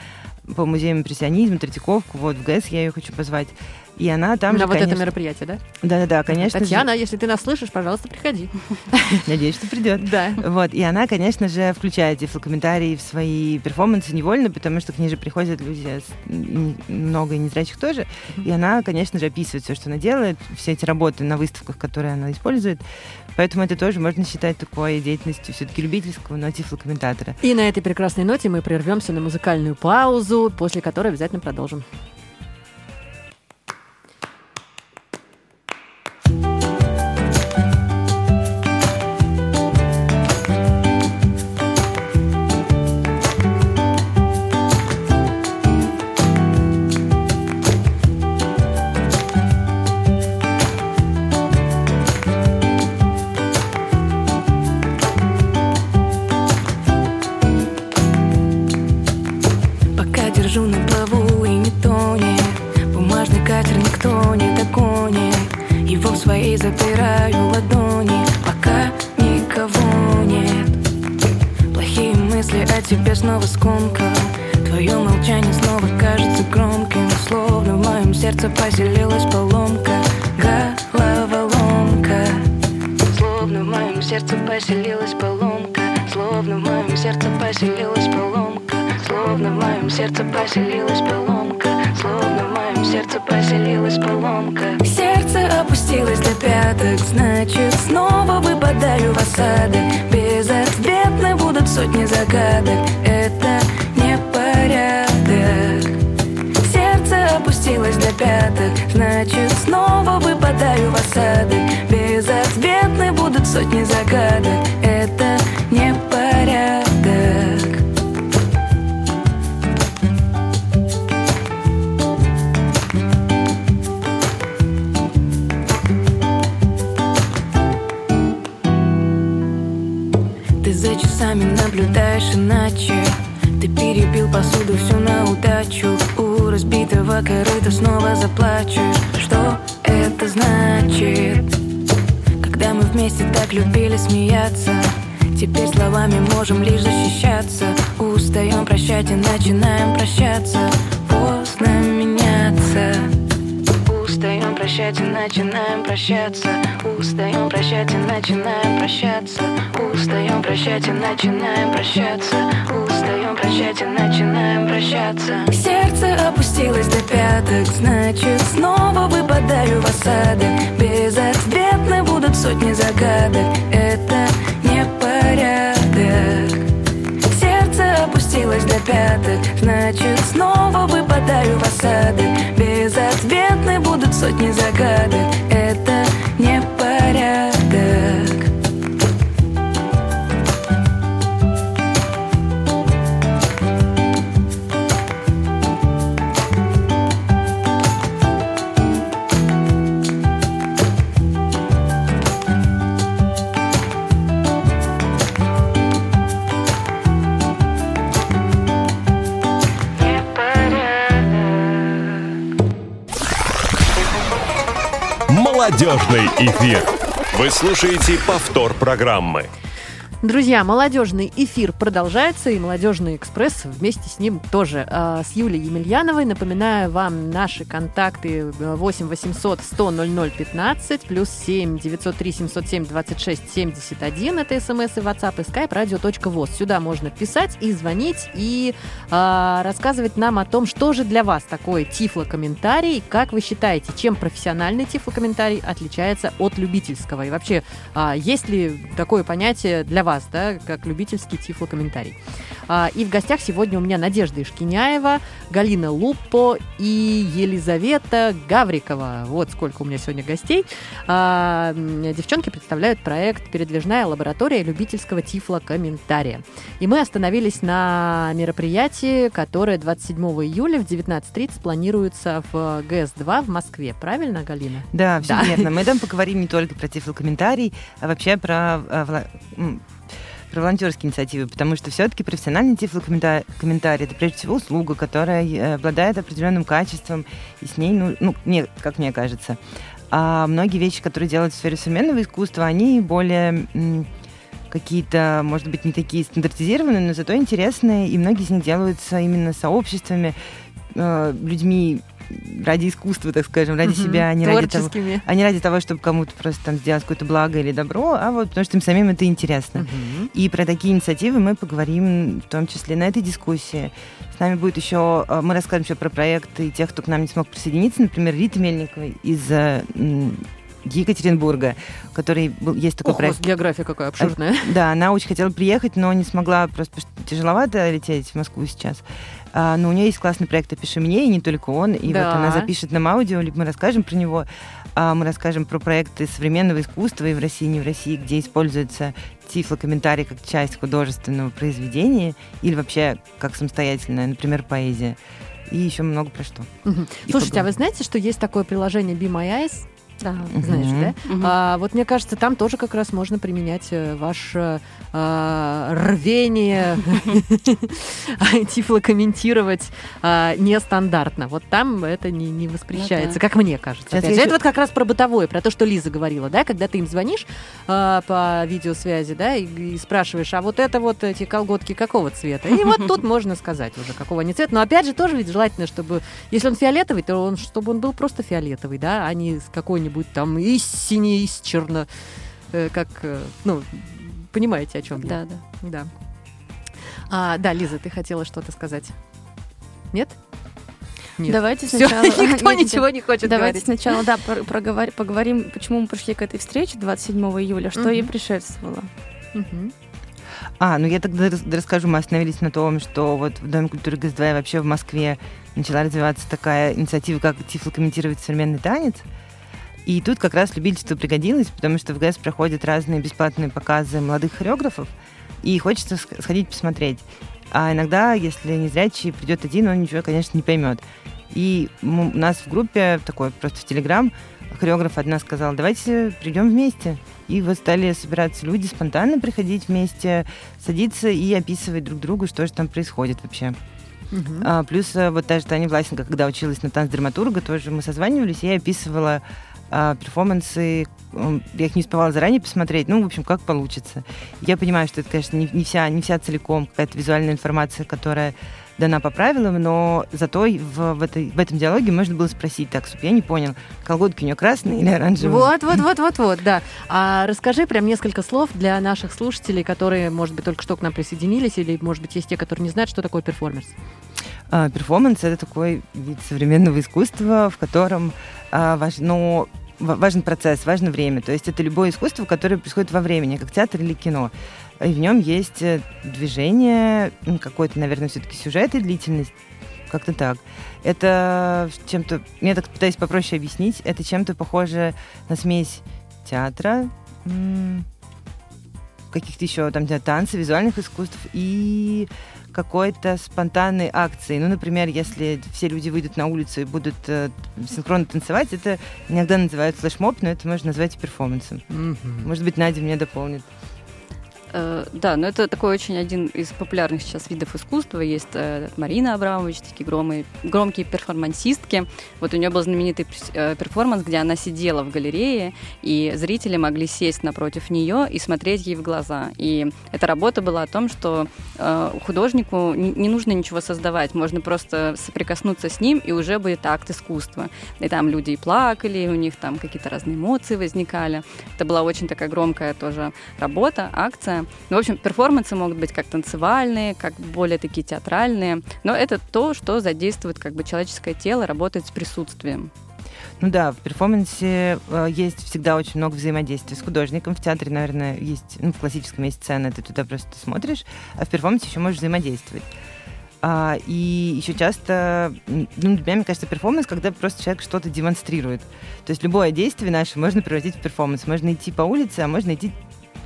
по музеям импрессионизма, Третьяковку, вот в ГЭС я ее хочу позвать. И она там На же, вот это конечно- мероприятие, да? Да-да-да, конечно же. Татьяна, если ты нас слышишь, пожалуйста, приходи. Надеюсь, что придет. Да. Вот, и она, конечно же, включает тифлокомментарии в свои перформансы невольно, потому что к ней же приходят люди, много и незрячих тоже, и она, конечно же, описывает все, что она делает, все эти работы на выставках, которые она использует, поэтому это тоже можно считать такой деятельностью все-таки любительского, но тифлокомментатора. И на этой прекрасной ноте мы прервемся на музыкальную паузу, после которой обязательно продолжим. Пяток. Значит снова выпадаю в осадок. Безответны будут сотни загадок. Это не любили смеяться. Теперь словами можем лишь защищаться. Устаем прощать и начинаем прощаться. Поздно меняться. Устаем прощать и начинаем прощаться. Устаем прощать и начинаем прощаться. Устаем прощать и начинаем прощаться. Устаем прощать и начинаем прощаться. Сердце опустилось до пяток Значит снова выпадаю в осадок Безответны будут сотни загадок. Это не порядок Сердце опустилось до пяток. Значит снова выпадаю в осадок Безответны будут сотни загадок Молодежный эфир. Вы слушаете повтор программы. Друзья, молодежный эфир продолжается, и молодежный экспресс вместе с ним тоже. А, С Юлией Емельяновой напоминаю вам наши контакты 8 800 100 00 15 плюс 7 903 707 26 71. Это смс и WhatsApp и skype radio.voz. Сюда можно писать и звонить, и а, рассказывать нам о том, что же для вас такое тифлокомментарий, как вы считаете, чем профессиональный тифлокомментарий отличается от любительского, и вообще, а, есть ли такое понятие для вас, да, как любительский тифлокомментарий. А, И в гостях сегодня у меня Надежда Ишкиняева, Галина Луппо и Елизавета Гаврикова. Вот сколько у меня сегодня гостей. А, Девчонки представляют проект «Передвижная лаборатория любительского тифлокомментария». И мы остановились на мероприятии, которое 27 июля в 19.30 планируется в ГС-2 в Москве. Правильно, Галина? Да, все Да. верно. Мы там поговорим не только про тифлокомментарий, а вообще про, м, про волонтерские инициативы, потому что все-таки профессиональный тифлокомментарий это прежде всего услуга, которая э, обладает определенным качеством, и с ней, ну, ну мне, как мне кажется. А многие вещи, которые делают в сфере современного искусства, они более какие-то, может быть, не такие стандартизированные, но зато интересные, и многие из них делаются именно сообществами, э, людьми ради искусства, так скажем, ради Мгм. себя, а не ради того, а не ради того, чтобы кому-то просто там сделать какое-то благо или добро, а вот потому что им самим это интересно. Мгм. И про такие инициативы мы поговорим в том числе на этой дискуссии. С нами будет еще, э, мы расскажем еще про проекты тех, кто к нам не смог присоединиться, например, Рита Мельникова из э, Екатеринбурга, который был, есть такой Ох, у проект. вас география какая обширная. Да, она очень хотела приехать, но не смогла, просто тяжеловато лететь в Москву сейчас. А, но у нее есть классный проект «Опиши мне», и не только он. И Да. вот она запишет нам аудио, либо мы расскажем про него. А, мы расскажем про проекты современного искусства и в России, и не в России, где используется тифлокомментарий как часть художественного произведения или вообще как самостоятельная, например, поэзия. И еще много про что. И Слушайте, а вы поговорим. знаете, что есть такое приложение Be My Eyes? Да. Знаешь, Мгм. да? Мгм. А, вот мне кажется, там тоже как раз можно применять э, ваше а, рвение тифлокомментировать а, нестандартно. Вот там это не, не воспрещается, Ну да. как мне кажется. Опять же, Это вот как раз про бытовое, про то, что Лиза говорила, да, когда ты им звонишь а, по видеосвязи, да, и, и спрашиваешь, а вот это вот эти колготки какого цвета? И вот тут можно сказать уже, какого они цвета. Но опять же, тоже ведь желательно, чтобы, если он фиолетовый, то он, чтобы он был просто фиолетовый, да, а не с какой-нибудь там из синий, из черно, э, как, э, ну, понимаете, о чем я. Да, да. Да. А, да, Лиза, ты хотела что-то сказать? Нет? Нет. Давайте Всё, сначала... никто Нет, нет, ничего не хочет Давайте говорить. сначала, да, про- проговор- поговорим, почему мы пришли к этой встрече 27 июля, что Мгм. ей предшествовало. Мгм. А, ну я тогда рас- расскажу, мы остановились на том, что вот в Доме культуры ГС-2 и вообще в Москве начала развиваться такая инициатива, как тифлокомментировать современный танец. И тут как раз любительство пригодилось, потому что в ГС проходят разные бесплатные показы молодых хореографов, и хочется сх- сходить посмотреть. А иногда, если не зрячий придет один, он ничего, конечно, не поймет. И у нас в группе, такой просто в Телеграм, хореограф одна сказала, давайте придем вместе. И вот стали собираться люди, спонтанно приходить вместе, садиться и описывать друг другу, что же там происходит вообще. Мгм. А, плюс а, вот та же Таня Власенко, когда училась на танцдраматурга, тоже мы созванивались, и я описывала а, перформансы, я их не успевала заранее посмотреть, ну, в общем, как получится. Я понимаю, что это, конечно, не, не вся, не вся целиком какая-то визуальная информация, которая дана по правилам, но зато в, в, этой, в этом диалоге можно было спросить, так, стоп, я не понял, колготки у нее красные или оранжевые? Вот, вот, вот, вот, вот, да. А расскажи прям несколько слов для наших слушателей, которые, может быть, только что к нам присоединились, или, может быть, есть те, которые не знают, что такое перформанс. А, перформанс это такой вид современного искусства, в котором а, важ- ну, ва- важен процесс, важно время. То есть это любое искусство, которое происходит во времени, как театр или кино. И в нем есть э, движение, м, какой-то, наверное, все-таки сюжет и длительность. Как-то так. Это чем-то, я так пытаюсь попроще объяснить, это чем-то похоже на смесь театра, каких-то еще там танцы, визуальных искусств и какой-то спонтанной акции. Ну, например, если все люди выйдут на улицу и будут э, синхронно танцевать, это иногда называют флешмоб, но это можно назвать и перформансом. Может быть, Надя меня дополнит. Э, да, но это такой очень один из популярных сейчас видов искусства. Есть э, Марина Абрамович, такие громые, громкие перформансистки. Вот у нее был знаменитый э, перформанс, где она сидела в галерее, и зрители могли сесть напротив нее и смотреть ей в глаза. И эта работа была о том, что художнику не нужно ничего создавать, можно просто соприкоснуться с ним, и уже будет акт искусства. И там люди и плакали, и у них там какие-то разные эмоции возникали. Это была очень такая громкая тоже работа, акция. Ну, в общем, перформансы могут быть как танцевальные, как более такие театральные, но это то, что задействует как бы человеческое тело, работает с присутствием. Ну да, в перформансе э, есть всегда очень много взаимодействия с художником. В театре, наверное, есть, ну, в классическом есть сцена, ты туда просто смотришь, а в перформансе еще можешь взаимодействовать. А, и еще часто, ну, для меня, мне кажется, перформанс, когда просто человек что-то демонстрирует. То есть любое действие наше можно превратить в перформанс. Можно идти по улице, а можно идти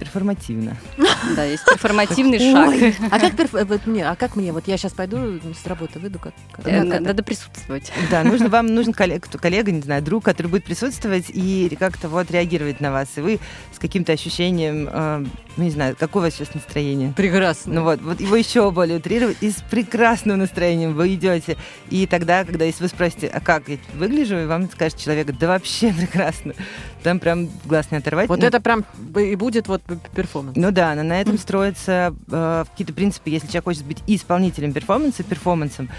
перформативно. Да, есть перформативный шаг. А как, вот мне, а как мне? Вот я сейчас пойду с работы, выйду, как... Э, надо присутствовать. Да, нужно вам нужен коллега, коллега, не знаю, друг, который будет присутствовать и как-то вот реагировать на вас. И вы с каким-то ощущением, э, ну, не знаю, какое у вас сейчас настроение? Прекрасно. Ну вот, вот его еще более утрировать, и с прекрасным настроением вы идете. И тогда, когда если вы спросите, а как я выгляжу, и вам скажет человек, да вообще прекрасно. Там прям глаз не оторвать. Вот ну, это прям и будет вот перформанс. Ну да, но на этом строятся э, какие-то принципы. Если человек хочет быть исполнителем перформанса, перформансом,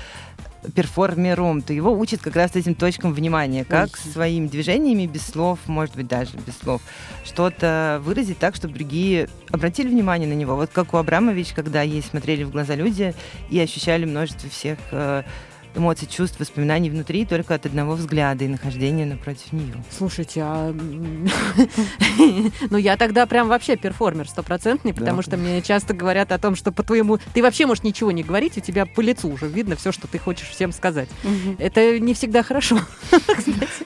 перформером, то его учат как раз этим точкам внимания, как Ой. своими движениями без слов, может быть, даже без слов, что-то выразить так, чтобы другие обратили внимание на него. Вот как у Абрамович, когда ей смотрели в глаза люди и ощущали множество всех э, эмоций, чувств, воспоминаний внутри только от одного взгляда и нахождения напротив нее. Слушайте, а... ну я тогда прям вообще перформер стопроцентный, потому что мне часто говорят о том, что по твоему... Ты вообще можешь ничего не говорить, у тебя по лицу уже видно все, что ты хочешь всем сказать. Это не всегда хорошо.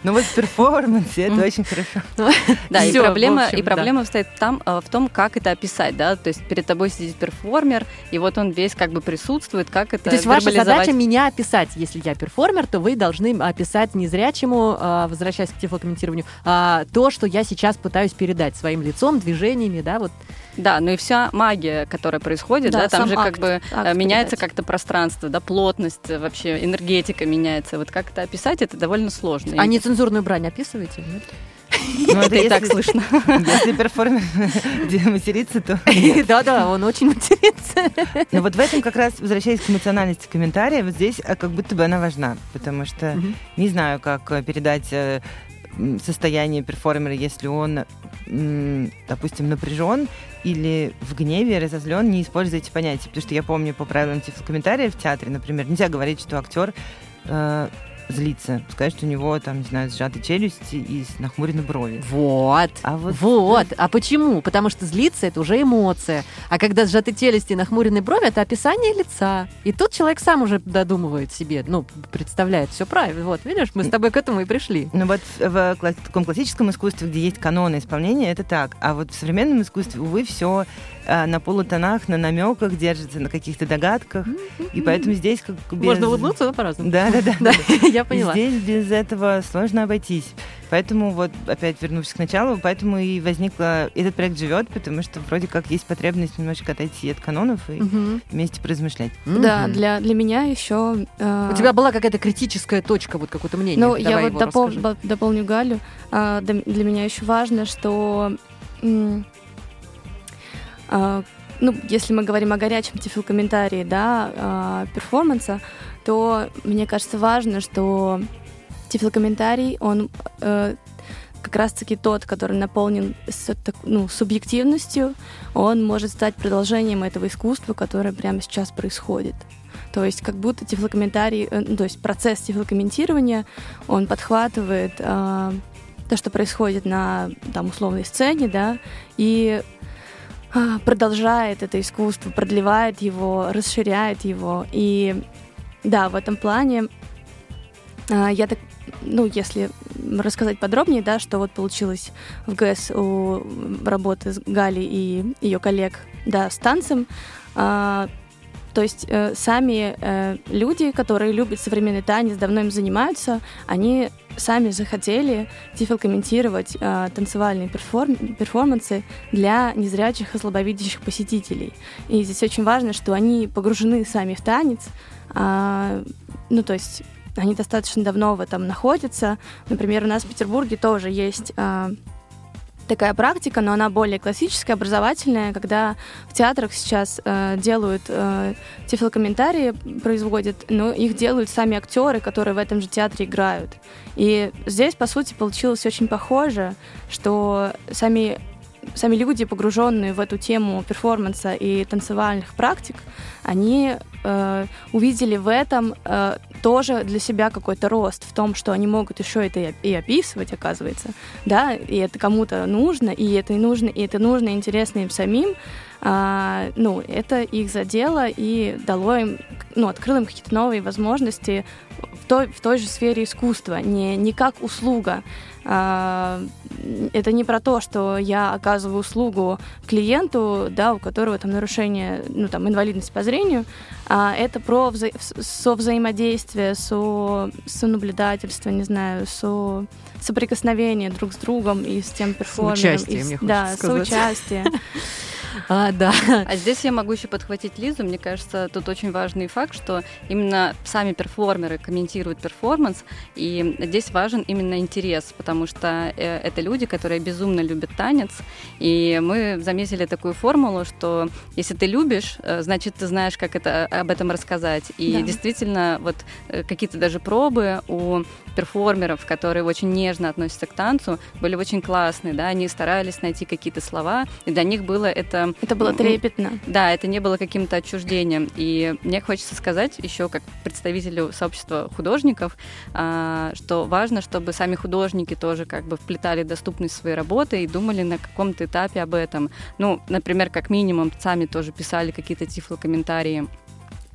Ну вот в перформансе это очень хорошо. Да, и проблема, и проблема стоит там э, в том, как это описать, да, то есть перед тобой сидит перформер, и вот он весь как бы присутствует, как это То есть ваша задача меня описать если я перформер, то вы должны описать незрячему, а, возвращаясь к тифлокомментированию, а, то, что я сейчас пытаюсь передать своим лицом, движениями, да, вот. Да, ну и вся магия, которая происходит, да, да там же акт, как бы акт меняется как-то пространство, да, плотность, вообще энергетика меняется. Вот как это описать, это довольно сложно. А нецензурную брань описываете? Нет? Ну, это и так слышно. Если перформер матерится, то... Да-да, он очень матерится. Но вот в этом как раз, возвращаясь к эмоциональности комментария, вот здесь а, как будто бы она важна, потому что не знаю, как э, передать э, состояние перформера, если он, допустим, напряжен или в гневе, разозлен, не используйте понятия. Потому что я помню по правилам комментариев в театре, например, нельзя говорить, что актер злиться, сказать, что у него там, не знаю, сжатые челюсти и нахмурены брови. Вот. А вот, вот. А почему? Потому что злиться это уже эмоция. А когда сжатые челюсти и нахмурены брови, это описание лица. И тут человек сам уже додумывает себе, ну, представляет все правильно. Вот, видишь, мы с тобой к этому и пришли. Ну вот в таком классическом искусстве, где есть каноны исполнения, это так. А вот в современном искусстве, увы, все а, на полутонах, на намеках держится, на каких-то догадках. И поэтому здесь как без... Можно улыбнуться, но по-разному. Да, да, да. Я поняла. Здесь без этого сложно обойтись. Поэтому вот опять вернувшись к началу, поэтому и возникла этот проект живет, потому что вроде как есть потребность немножко отойти от канонов и угу. вместе поразмышлять. Да, для для меня еще. Э... У тебя была какая-то критическая точка, вот какое-то мнение. Ну я вот допол дополню Галю. Э, для меня еще важно, что а, ну, если мы говорим о горячем тифлокомментарии, да, а, перформанса, то мне кажется важно, что тифлокомментарий, он э, как раз-таки тот, который наполнен ну, субъективностью, он может стать продолжением этого искусства, которое прямо сейчас происходит. То есть как будто тифлокомментарий, э, ну, то есть процесс тифлокомментирования, он подхватывает э, то, что происходит на там, условной сцене, да, и а, продолжает это искусство, продлевает его, расширяет его. И да, в этом плане а, я так, ну, если рассказать подробнее, да, что вот получилось в ГЭС у работы с Гали и ее коллег, да, с танцем, а, То есть э, сами э, люди, которые любят современный танец, давно им занимаются, они сами захотели тифлокомментировать э, танцевальные перформ перформансы для незрячих и слабовидящих посетителей. И здесь очень важно, что они погружены сами в танец, а, ну, то есть они достаточно давно в этом находятся. Например, у нас в Петербурге тоже есть а, такая практика, но она более классическая, образовательная, когда в театрах сейчас э, делают э, тифлокомментарии, производят, но их делают сами актеры, которые в этом же театре играют. И здесь, по сути, получилось очень похоже, что сами сами люди, погруженные в эту тему перформанса и танцевальных практик, они э, увидели в этом э, тоже для себя какой-то рост в том, что они могут еще это и описывать, оказывается, да, и это кому-то нужно, и это и нужно, и это нужно, интересно им самим, а, ну, это их задело и дало им, ну, открыло им какие-то новые возможности в той, в той же сфере искусства, не, не как услуга, это не про то, что я оказываю услугу клиенту, да, у которого там нарушение, ну там инвалидность по зрению, а это про вза со взаимодействие, со сонаблюдательство, не знаю, со соприкосновение друг с другом и с тем перформером. Соучастие, и, мне да, сказать. соучастие. А, да. А здесь я могу еще подхватить Лизу. Мне кажется, тут очень важный факт, что именно сами перформеры комментируют перформанс, и здесь важен именно интерес, потому что э, это люди, которые безумно любят танец, и мы заметили такую формулу, что если ты любишь, э, значит, ты знаешь, как это, об этом рассказать. И Да. действительно, вот э, какие-то даже пробы у перформеров, которые очень нежно относятся к танцу, были очень классные, да, они старались найти какие-то слова, и для них было это Это было трепетно. да, это не было каким-то отчуждением. И мне хочется сказать еще как представителю сообщества художников, а, что важно, чтобы сами художники тоже как бы вплетали доступность свои работы и думали на каком-то этапе об этом. Ну, например, как минимум, сами тоже писали какие-то тифлокомментарии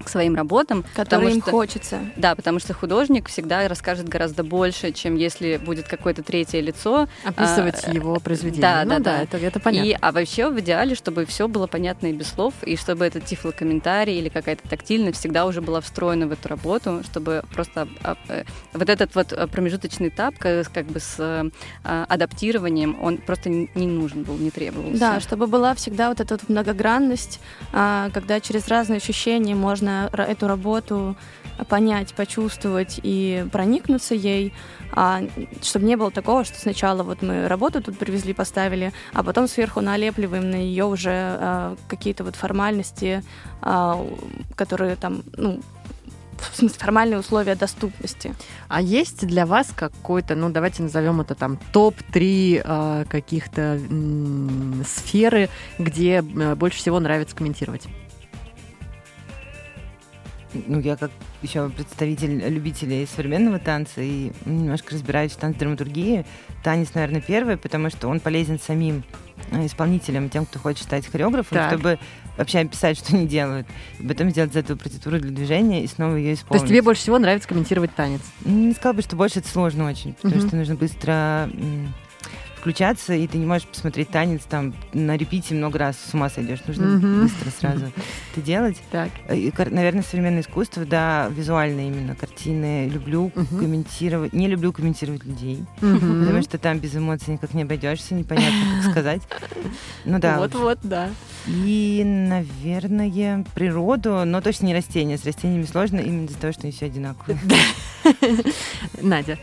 к своим работам. Потому им что- хочется. Да, потому что художник всегда расскажет гораздо больше, чем если будет какое-то третье лицо, Описывать А, его произведение. да, Ну да, да. Это, это понятно. И, а вообще в идеале, чтобы все было понятно и без слов, и чтобы этот тифлокомментарий или какая-то тактильность всегда уже была встроена в эту работу, чтобы просто а, э, вот этот вот э, промежуточный этап как, как бы с а, адаптированием, он просто не не нужен был, не требовался. Да, чтобы была всегда вот эта вот многогранность, а, когда через разные ощущения можно ра- эту работу понять, почувствовать и проникнуться ей, а, чтобы не было такого, что сначала вот мы работу тут привезли, поставили, а потом сверху налепливаем на нее уже а, какие-то вот формальности, а, которые там, ну, в смысле, формальные условия доступности. А есть для вас какой-то, ну давайте назовем это там топ-3 а, каких-то м, сферы, где э, больше всего нравится комментировать? Ну, я как еще представитель любителей современного танца и немножко разбираюсь в танц-драматургии. Танец, наверное, первый, потому что он полезен самим э, исполнителям, тем, кто хочет стать хореографом, Так. чтобы вообще описать, что они делают, и потом сделать из этого партитуру для движения и снова ее То исполнить. есть тебе больше всего нравится комментировать танец? Не сказала бы, что больше это сложно очень, потому Мгм. что нужно быстро включаться, и ты не можешь посмотреть танец там на репите много раз с ума сойдешь. Нужно Мгм. быстро сразу это делать. Так. И, кар- наверное, современное искусство, да, визуальное именно, картины. Люблю Мгм. комментировать, не люблю комментировать людей, Мгм. потому что там без эмоций никак не обойдешься, непонятно, как сказать. Ну да. Вот-вот, да. И, наверное, природу, но точно не растения. С растениями сложно именно из-за того, что они все одинаковые. Надя.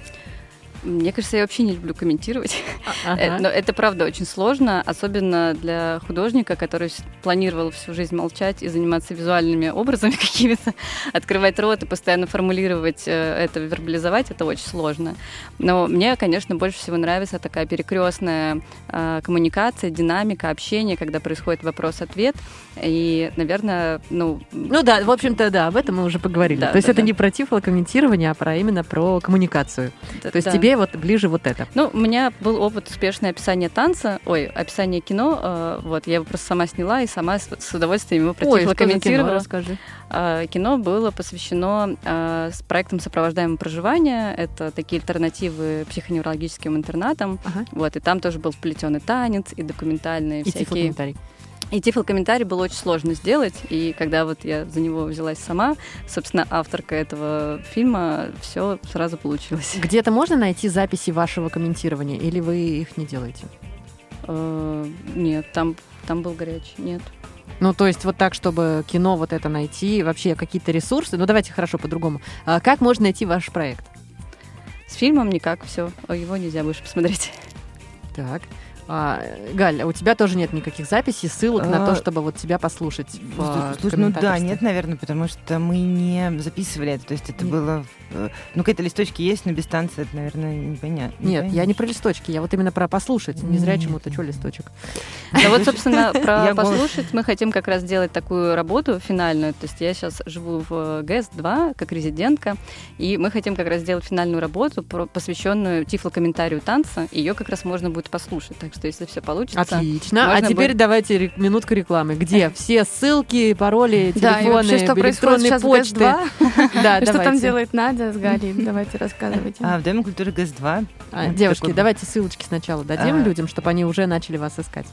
Мне кажется, я вообще не люблю комментировать. Э, Ага. Но это правда очень сложно, особенно для художника, который планировал всю жизнь молчать и заниматься визуальными образами какими-то, открывать рот и постоянно формулировать э, это, вербализовать, это очень сложно. Но мне, конечно, больше всего нравится такая перекрестная э, коммуникация, динамика, общение, когда происходит вопрос-ответ. И, наверное, ну, Ну да, в общем-то, да, об этом мы уже поговорили. Да, То есть да, это да. не про тифлокомментирование, а про именно про коммуникацию. д- То есть да. тебе вот ближе вот это. Ну, у меня был опыт успешное описание танца, ой, описание кино, э, вот, я его просто сама сняла и сама с, с удовольствием его кино, противокомментировала. расскажи. А, Кино было посвящено а, с проектом сопровождаемого проживания. Это такие альтернативы психоневрологическим интернатам. Ага. Вот, и там тоже был вплетен и танец, и документальные И всякие тифлокомментарий. И тифлокомментарий было очень сложно сделать, и когда вот я за него взялась сама, собственно, авторка этого фильма, все сразу получилось. Где-то можно найти записи вашего комментирования, или вы их не делаете? Э, Нет, там, там был горячий, нет. Ну, то есть вот так, чтобы кино вот это найти, вообще какие-то ресурсы. Ну, давайте хорошо по-другому. А как можно найти ваш проект? С фильмом никак, все, его нельзя больше посмотреть. Так. А, Галь, а у тебя тоже нет никаких записей, ссылок на то, А, чтобы вот тебя послушать в а, Слушай, ну да, нет, наверное, потому что мы не записывали это. То есть это Не- было... э, Ну, какие-то листочки есть, но без танца это, наверное, непонятно. Нет, я не про листочки, я вот именно про послушать. Не зря Нет. чему-то, что листочек. Да вот, собственно, про послушать мы хотим как раз сделать такую работу финальную. То есть я сейчас живу в ГЭС-2 как резидентка, и мы хотим как раз сделать финальную работу, посвященную тифлокомментарию танца. Ее как раз можно будет послушать. Так что, если все получится... Отлично. А теперь будет- давайте ре- минутка рекламы. Где все ссылки, пароли, Да, телефоны, вообще, что происходит электронные почты? ГЭС-2? Да, Что там делает Надя с Галей? Давайте рассказывайте. А в Доме культуры ГЭС-2 А, девушки, давайте ссылочки сначала дадим А. людям, чтобы они уже начали вас искать.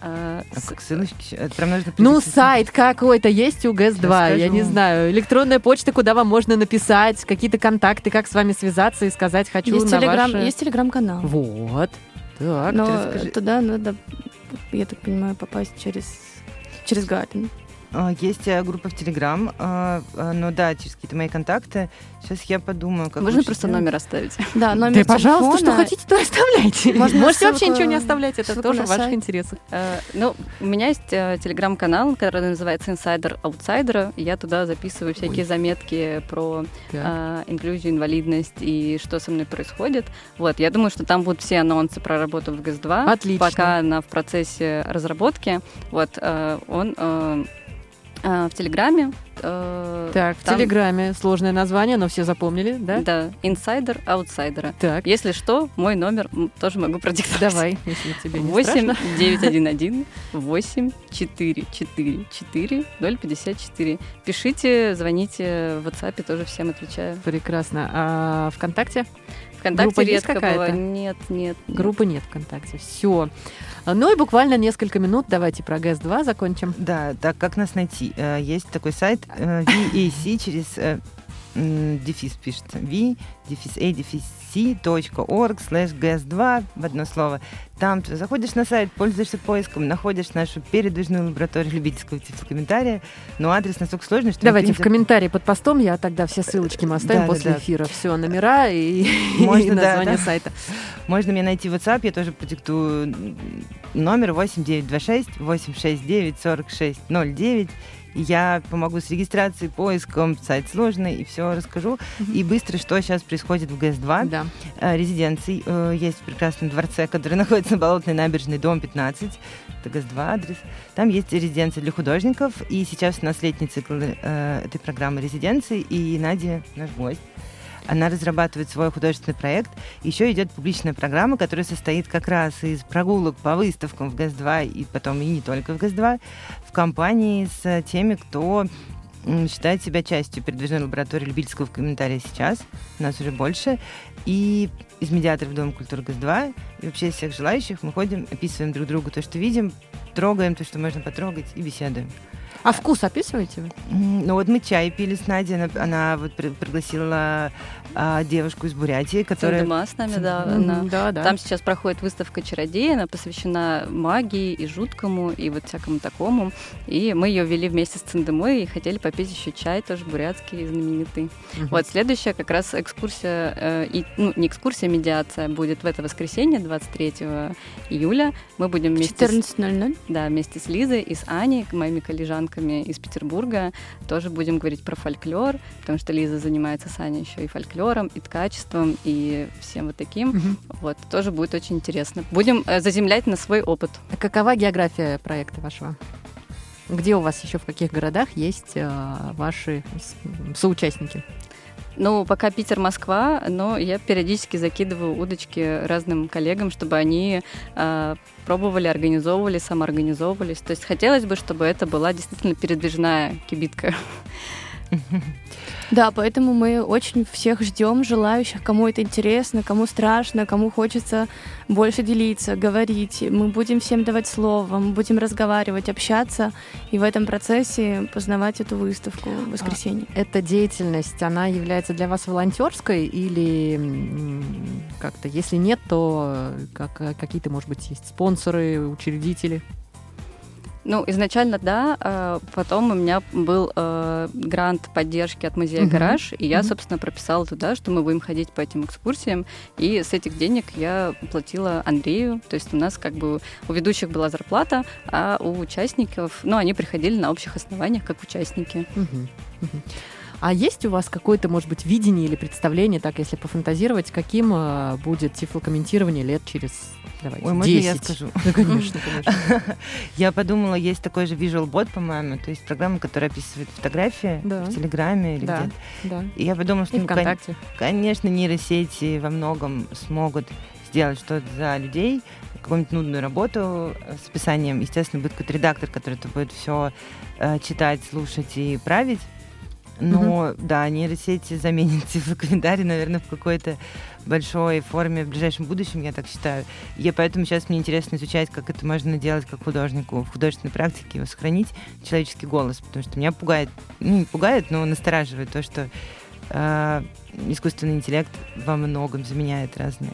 а, А с- как ссылочки? Это прям нужно Ну, сайт какой-то есть у ГЭС-2, я не знаю. Электронная почта, куда вам можно написать, какие-то контакты, как с вами связаться и сказать «хочу Есть на телеграм, ваше...» есть телеграм-канал. Вот. Так. Но туда надо, я так понимаю, попасть через через Галин. А, Есть э, группа в Телеграм, а, а, но да, через какие-то мои контакты. Сейчас я подумаю, как Можно просто номер оставить. Да, номер Да, пожалуйста, что телефона. хотите, то оставляйте. Можно Можете вообще ничего не оставлять, это тоже в ваших сайт. интересах. Э, Ну, у меня есть э, телеграм-канал, который называется Insider Outsider. Я туда записываю всякие заметки про инклюзию, инвалидность и что со мной происходит. Вот, я думаю, что там будут все анонсы про работу в ГЭС-2. Отлично. Пока она в процессе разработки. Вот, он в Телеграме. э, Так, в там- Телеграме сложное название, но все запомнили, да? Да, Инсайдер Аутсайдера. Так, Если что, мой номер тоже могу продиктовать. давай, если тебе не 8 страшно. 911 8 4 4 4 054. Пишите, звоните в WhatsApp, тоже всем отвечаю. Прекрасно. А ВКонтакте? Вконтакте Группа есть редко какая-то? бывает. Нет, нет. нет. Группы нет ВКонтакте. Все. Ну и буквально несколько минут. Давайте про ГЭС-2 закончим. Да, так как нас найти? Э, Есть такой сайт э, VAC через э, дефис пишется. V, дефис A, дефис C.org slash GS2 в одно слово. Там ты заходишь на сайт, пользуешься поиском, находишь нашу передвижную лабораторию любительского комментария, но адрес настолько сложный, что... Давайте в принципе, комментарии под постом я тогда все ссылочки мы оставим Да, да, после да. эфира. Все, номера и, Можно, и да, название да. сайта. Можно меня найти в WhatsApp, я тоже продиктую номер 8926 869 4609. Я помогу с регистрацией, поиском, сайт сложный, и все расскажу. И быстро, что сейчас происходит в ГЭС-2. Да. Э, резиденций э, есть в прекрасном дворце, который находится на Болотной набережной, дом 15. Это ГЭС-2 адрес. Там есть резиденция для художников. И сейчас у нас летний цикл э, этой программы резиденции. И Надя, наш гость, она разрабатывает свой художественный проект. Еще идет публичная программа, которая состоит как раз из прогулок по выставкам в ГЭС-2 и потом и не только в ГЭС-2 в компании с теми, кто считает себя частью передвижной лаборатории любительского комментария сейчас. У нас уже больше. И из медиаторов Дома культуры ГЭС-2 и вообще из всех желающих мы ходим, описываем друг другу то, что видим, трогаем то, что можно потрогать и беседуем. А вкус описываете вы? Ну вот мы чай пили с Надей, она, она вот при- пригласила а, девушку из Бурятии, которая... Цендема с нами, да. Она- Да, да. Там сейчас проходит выставка чародея, она посвящена магии и жуткому, и вот всякому такому. И мы ее вели вместе с Цендемой и хотели попить еще чай, тоже бурятский, знаменитый. Мгм. Вот следующая как раз экскурсия, э, и, ну, не экскурсия, а медиация будет в это воскресенье, 23 июля. Мы будем вместе с, 14.00. да, вместе с Лизой и с Аней, моими коллежанками из Петербурга, тоже будем говорить про фольклор, потому что Лиза занимается с Аней еще и фольклором, и ткачеством, и всем вот таким. Мгм. Вот, тоже будет очень интересно. Будем э, заземлять на свой опыт. А какова география проекта вашего? Где у вас еще в каких городах есть э, ваши соучастники? Ну, пока Питер, Москва, но я периодически закидываю удочки разным коллегам, чтобы они э, пробовали, организовывали, самоорганизовывались. То есть хотелось бы, чтобы это была действительно передвижная кибитка. Да, поэтому мы очень всех ждем, желающих, кому это интересно, кому страшно, кому хочется больше делиться, говорить. Мы будем всем давать слово, мы будем разговаривать, общаться и в этом процессе познавать эту выставку в воскресенье. А, эта деятельность, она является для вас волонтерской или как-то, если нет, то как, какие-то, может быть, есть спонсоры, учредители? Ну, изначально, да. А потом у меня был э, грант поддержки от музея uh-huh. «Гараж», и я, uh-huh. собственно, прописала туда, что мы будем ходить по этим экскурсиям, и с этих денег я платила Андрею. То есть у нас как бы у ведущих была зарплата, а у участников, ну, они приходили на общих основаниях как участники. Uh-huh. Uh-huh. А есть у вас какое-то, может быть, видение или представление, так если пофантазировать, каким э, будет тифлокомментирование лет через Давайте. Ой, можно 10. я скажу? Ну, конечно, конечно. Я подумала, есть такой же Visual Bot, по-моему, то есть программа, которая описывает фотографии да. в Телеграме или да, где-то. Да. И я подумала, что, ну, конечно, нейросети во многом смогут сделать что-то за людей, какую-нибудь нудную работу с описанием. Естественно, будет какой-то редактор, который это будет все э, читать, слушать и править. Но, угу. да, нейросети заменят цифрокалендарь, наверное, в какой-то большой форме в ближайшем будущем, я так считаю. И поэтому сейчас мне интересно изучать, как это можно делать как художнику в художественной практике, его сохранить человеческий голос, потому что меня пугает, ну не пугает, но настораживает то, что э, искусственный интеллект во многом заменяет разные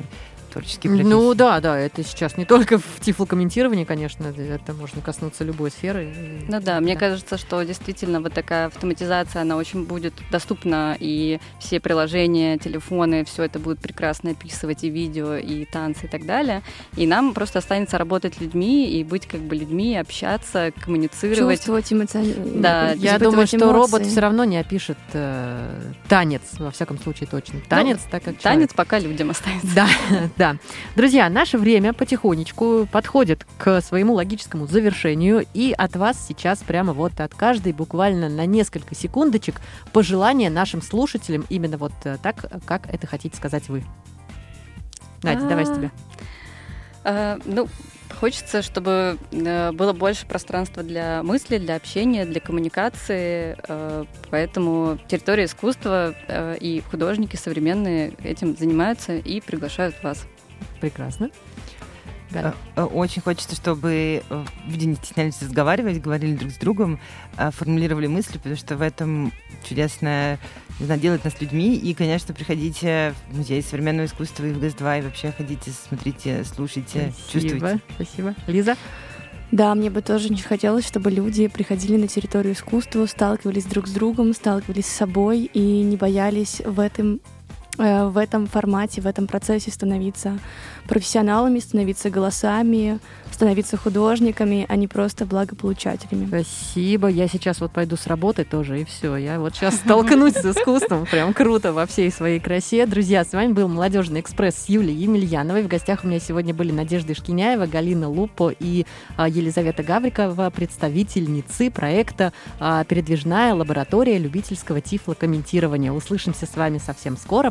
творческие профессии. Ну да, да, это сейчас не только в тифлокомментировании, конечно, это можно коснуться любой сферы. Ну да, да, мне кажется, что действительно вот такая автоматизация, она очень будет доступна, и все приложения, телефоны, все это будет прекрасно описывать, и видео, и танцы, и так далее. И нам просто останется работать людьми, и быть как бы людьми, общаться, коммуницировать. Чувствовать эмоционально. Да, я думаю, что эмоции. робот все равно не опишет э, танец, во всяком случае точно. Танец, ну, так как Танец человек. пока людям останется. Да, да. Да. Друзья, наше время потихонечку подходит к своему логическому завершению. И от вас сейчас прямо вот от каждой буквально на несколько секундочек пожелание нашим слушателям именно вот э, так, как это хотите сказать вы. Надя, давай с тебя. А, ну, Хочется, чтобы э, было больше пространства для мысли, для общения, для коммуникации. Э, поэтому территория искусства э, и художники современные этим занимаются и приглашают вас. Прекрасно. Очень хочется, чтобы люди не стеснялись разговаривать, говорили друг с другом, формулировали мысли, потому что в этом чудесная не знаю, делает нас людьми. И, конечно, приходите в музей современного искусства и в ГАЗ-2, и вообще ходите, смотрите, слушайте, спасибо, чувствуйте. Спасибо. Лиза? Да, мне бы тоже очень хотелось, чтобы люди приходили на территорию искусства, сталкивались друг с другом, сталкивались с собой и не боялись в этом Э, в этом формате, в этом процессе становиться профессионалами, становиться голосами, становиться художниками, а не просто благополучателями. Спасибо. Я сейчас вот пойду с работы тоже, и все. Я вот сейчас столкнусь с искусством. Прям круто во всей своей красе. Друзья, с вами был «Молодежный экспресс» с Юлией Емельяновой. В гостях у меня сегодня были Надежда Шкиняева, Галина Лупо и а, Елизавета Гаврикова, представительницы проекта а, «Передвижная лаборатория любительского тифлокомментирования». Услышимся с вами совсем скоро.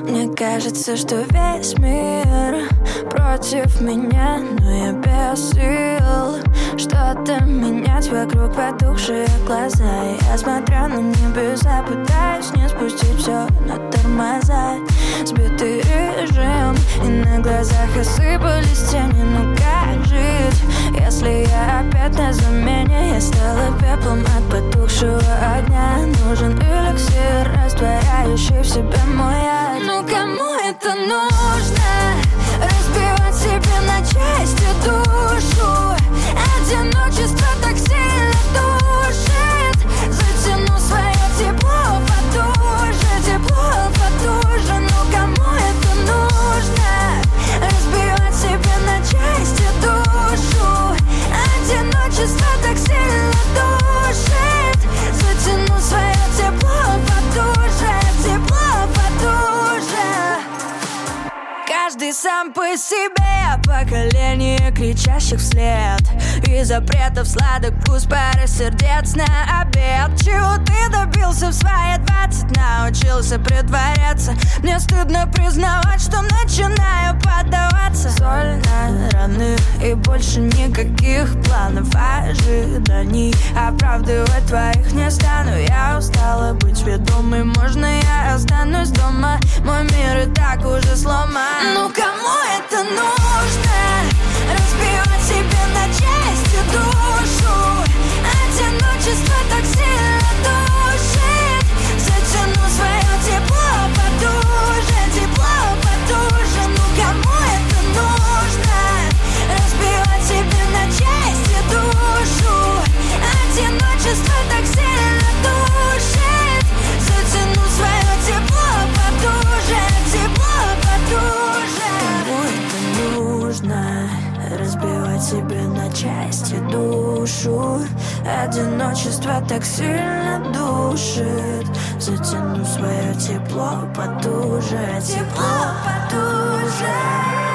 Мне кажется, что весь мир против меня, но я без сил. Что-то менять вокруг потухшие глаза. Я смотрю на небеса, пытаюсь не спустить все на тормоза. Сбитый режим, и на глазах осыпались тени. Ну как жить, если я опять на замене? Я стала пеплом от потухшего огня. Нужен эликсир, растворяющий в себе мой яд Ну кому это нужно? Разбивать себе на части душу Одиночество каждый сам по себе. Поколение кричащих вслед. И запретов сладок вкус пары сердец на обед. Чего ты добился в своей 20 научился притворяться. Мне стыдно признавать, что начинаю поддаваться. Соль на раны и больше никаких планов. Ожиданий а оправдывать твоих не стану. Я устала быть ведомой, можно я останусь дома? Мой мир и так уже сломан. Ну кому это нужно? Разбивать себе на части душу. Одиночество так сильно душу Одиночество так сильно душит. Затяну свое тепло потуже Тепло потуже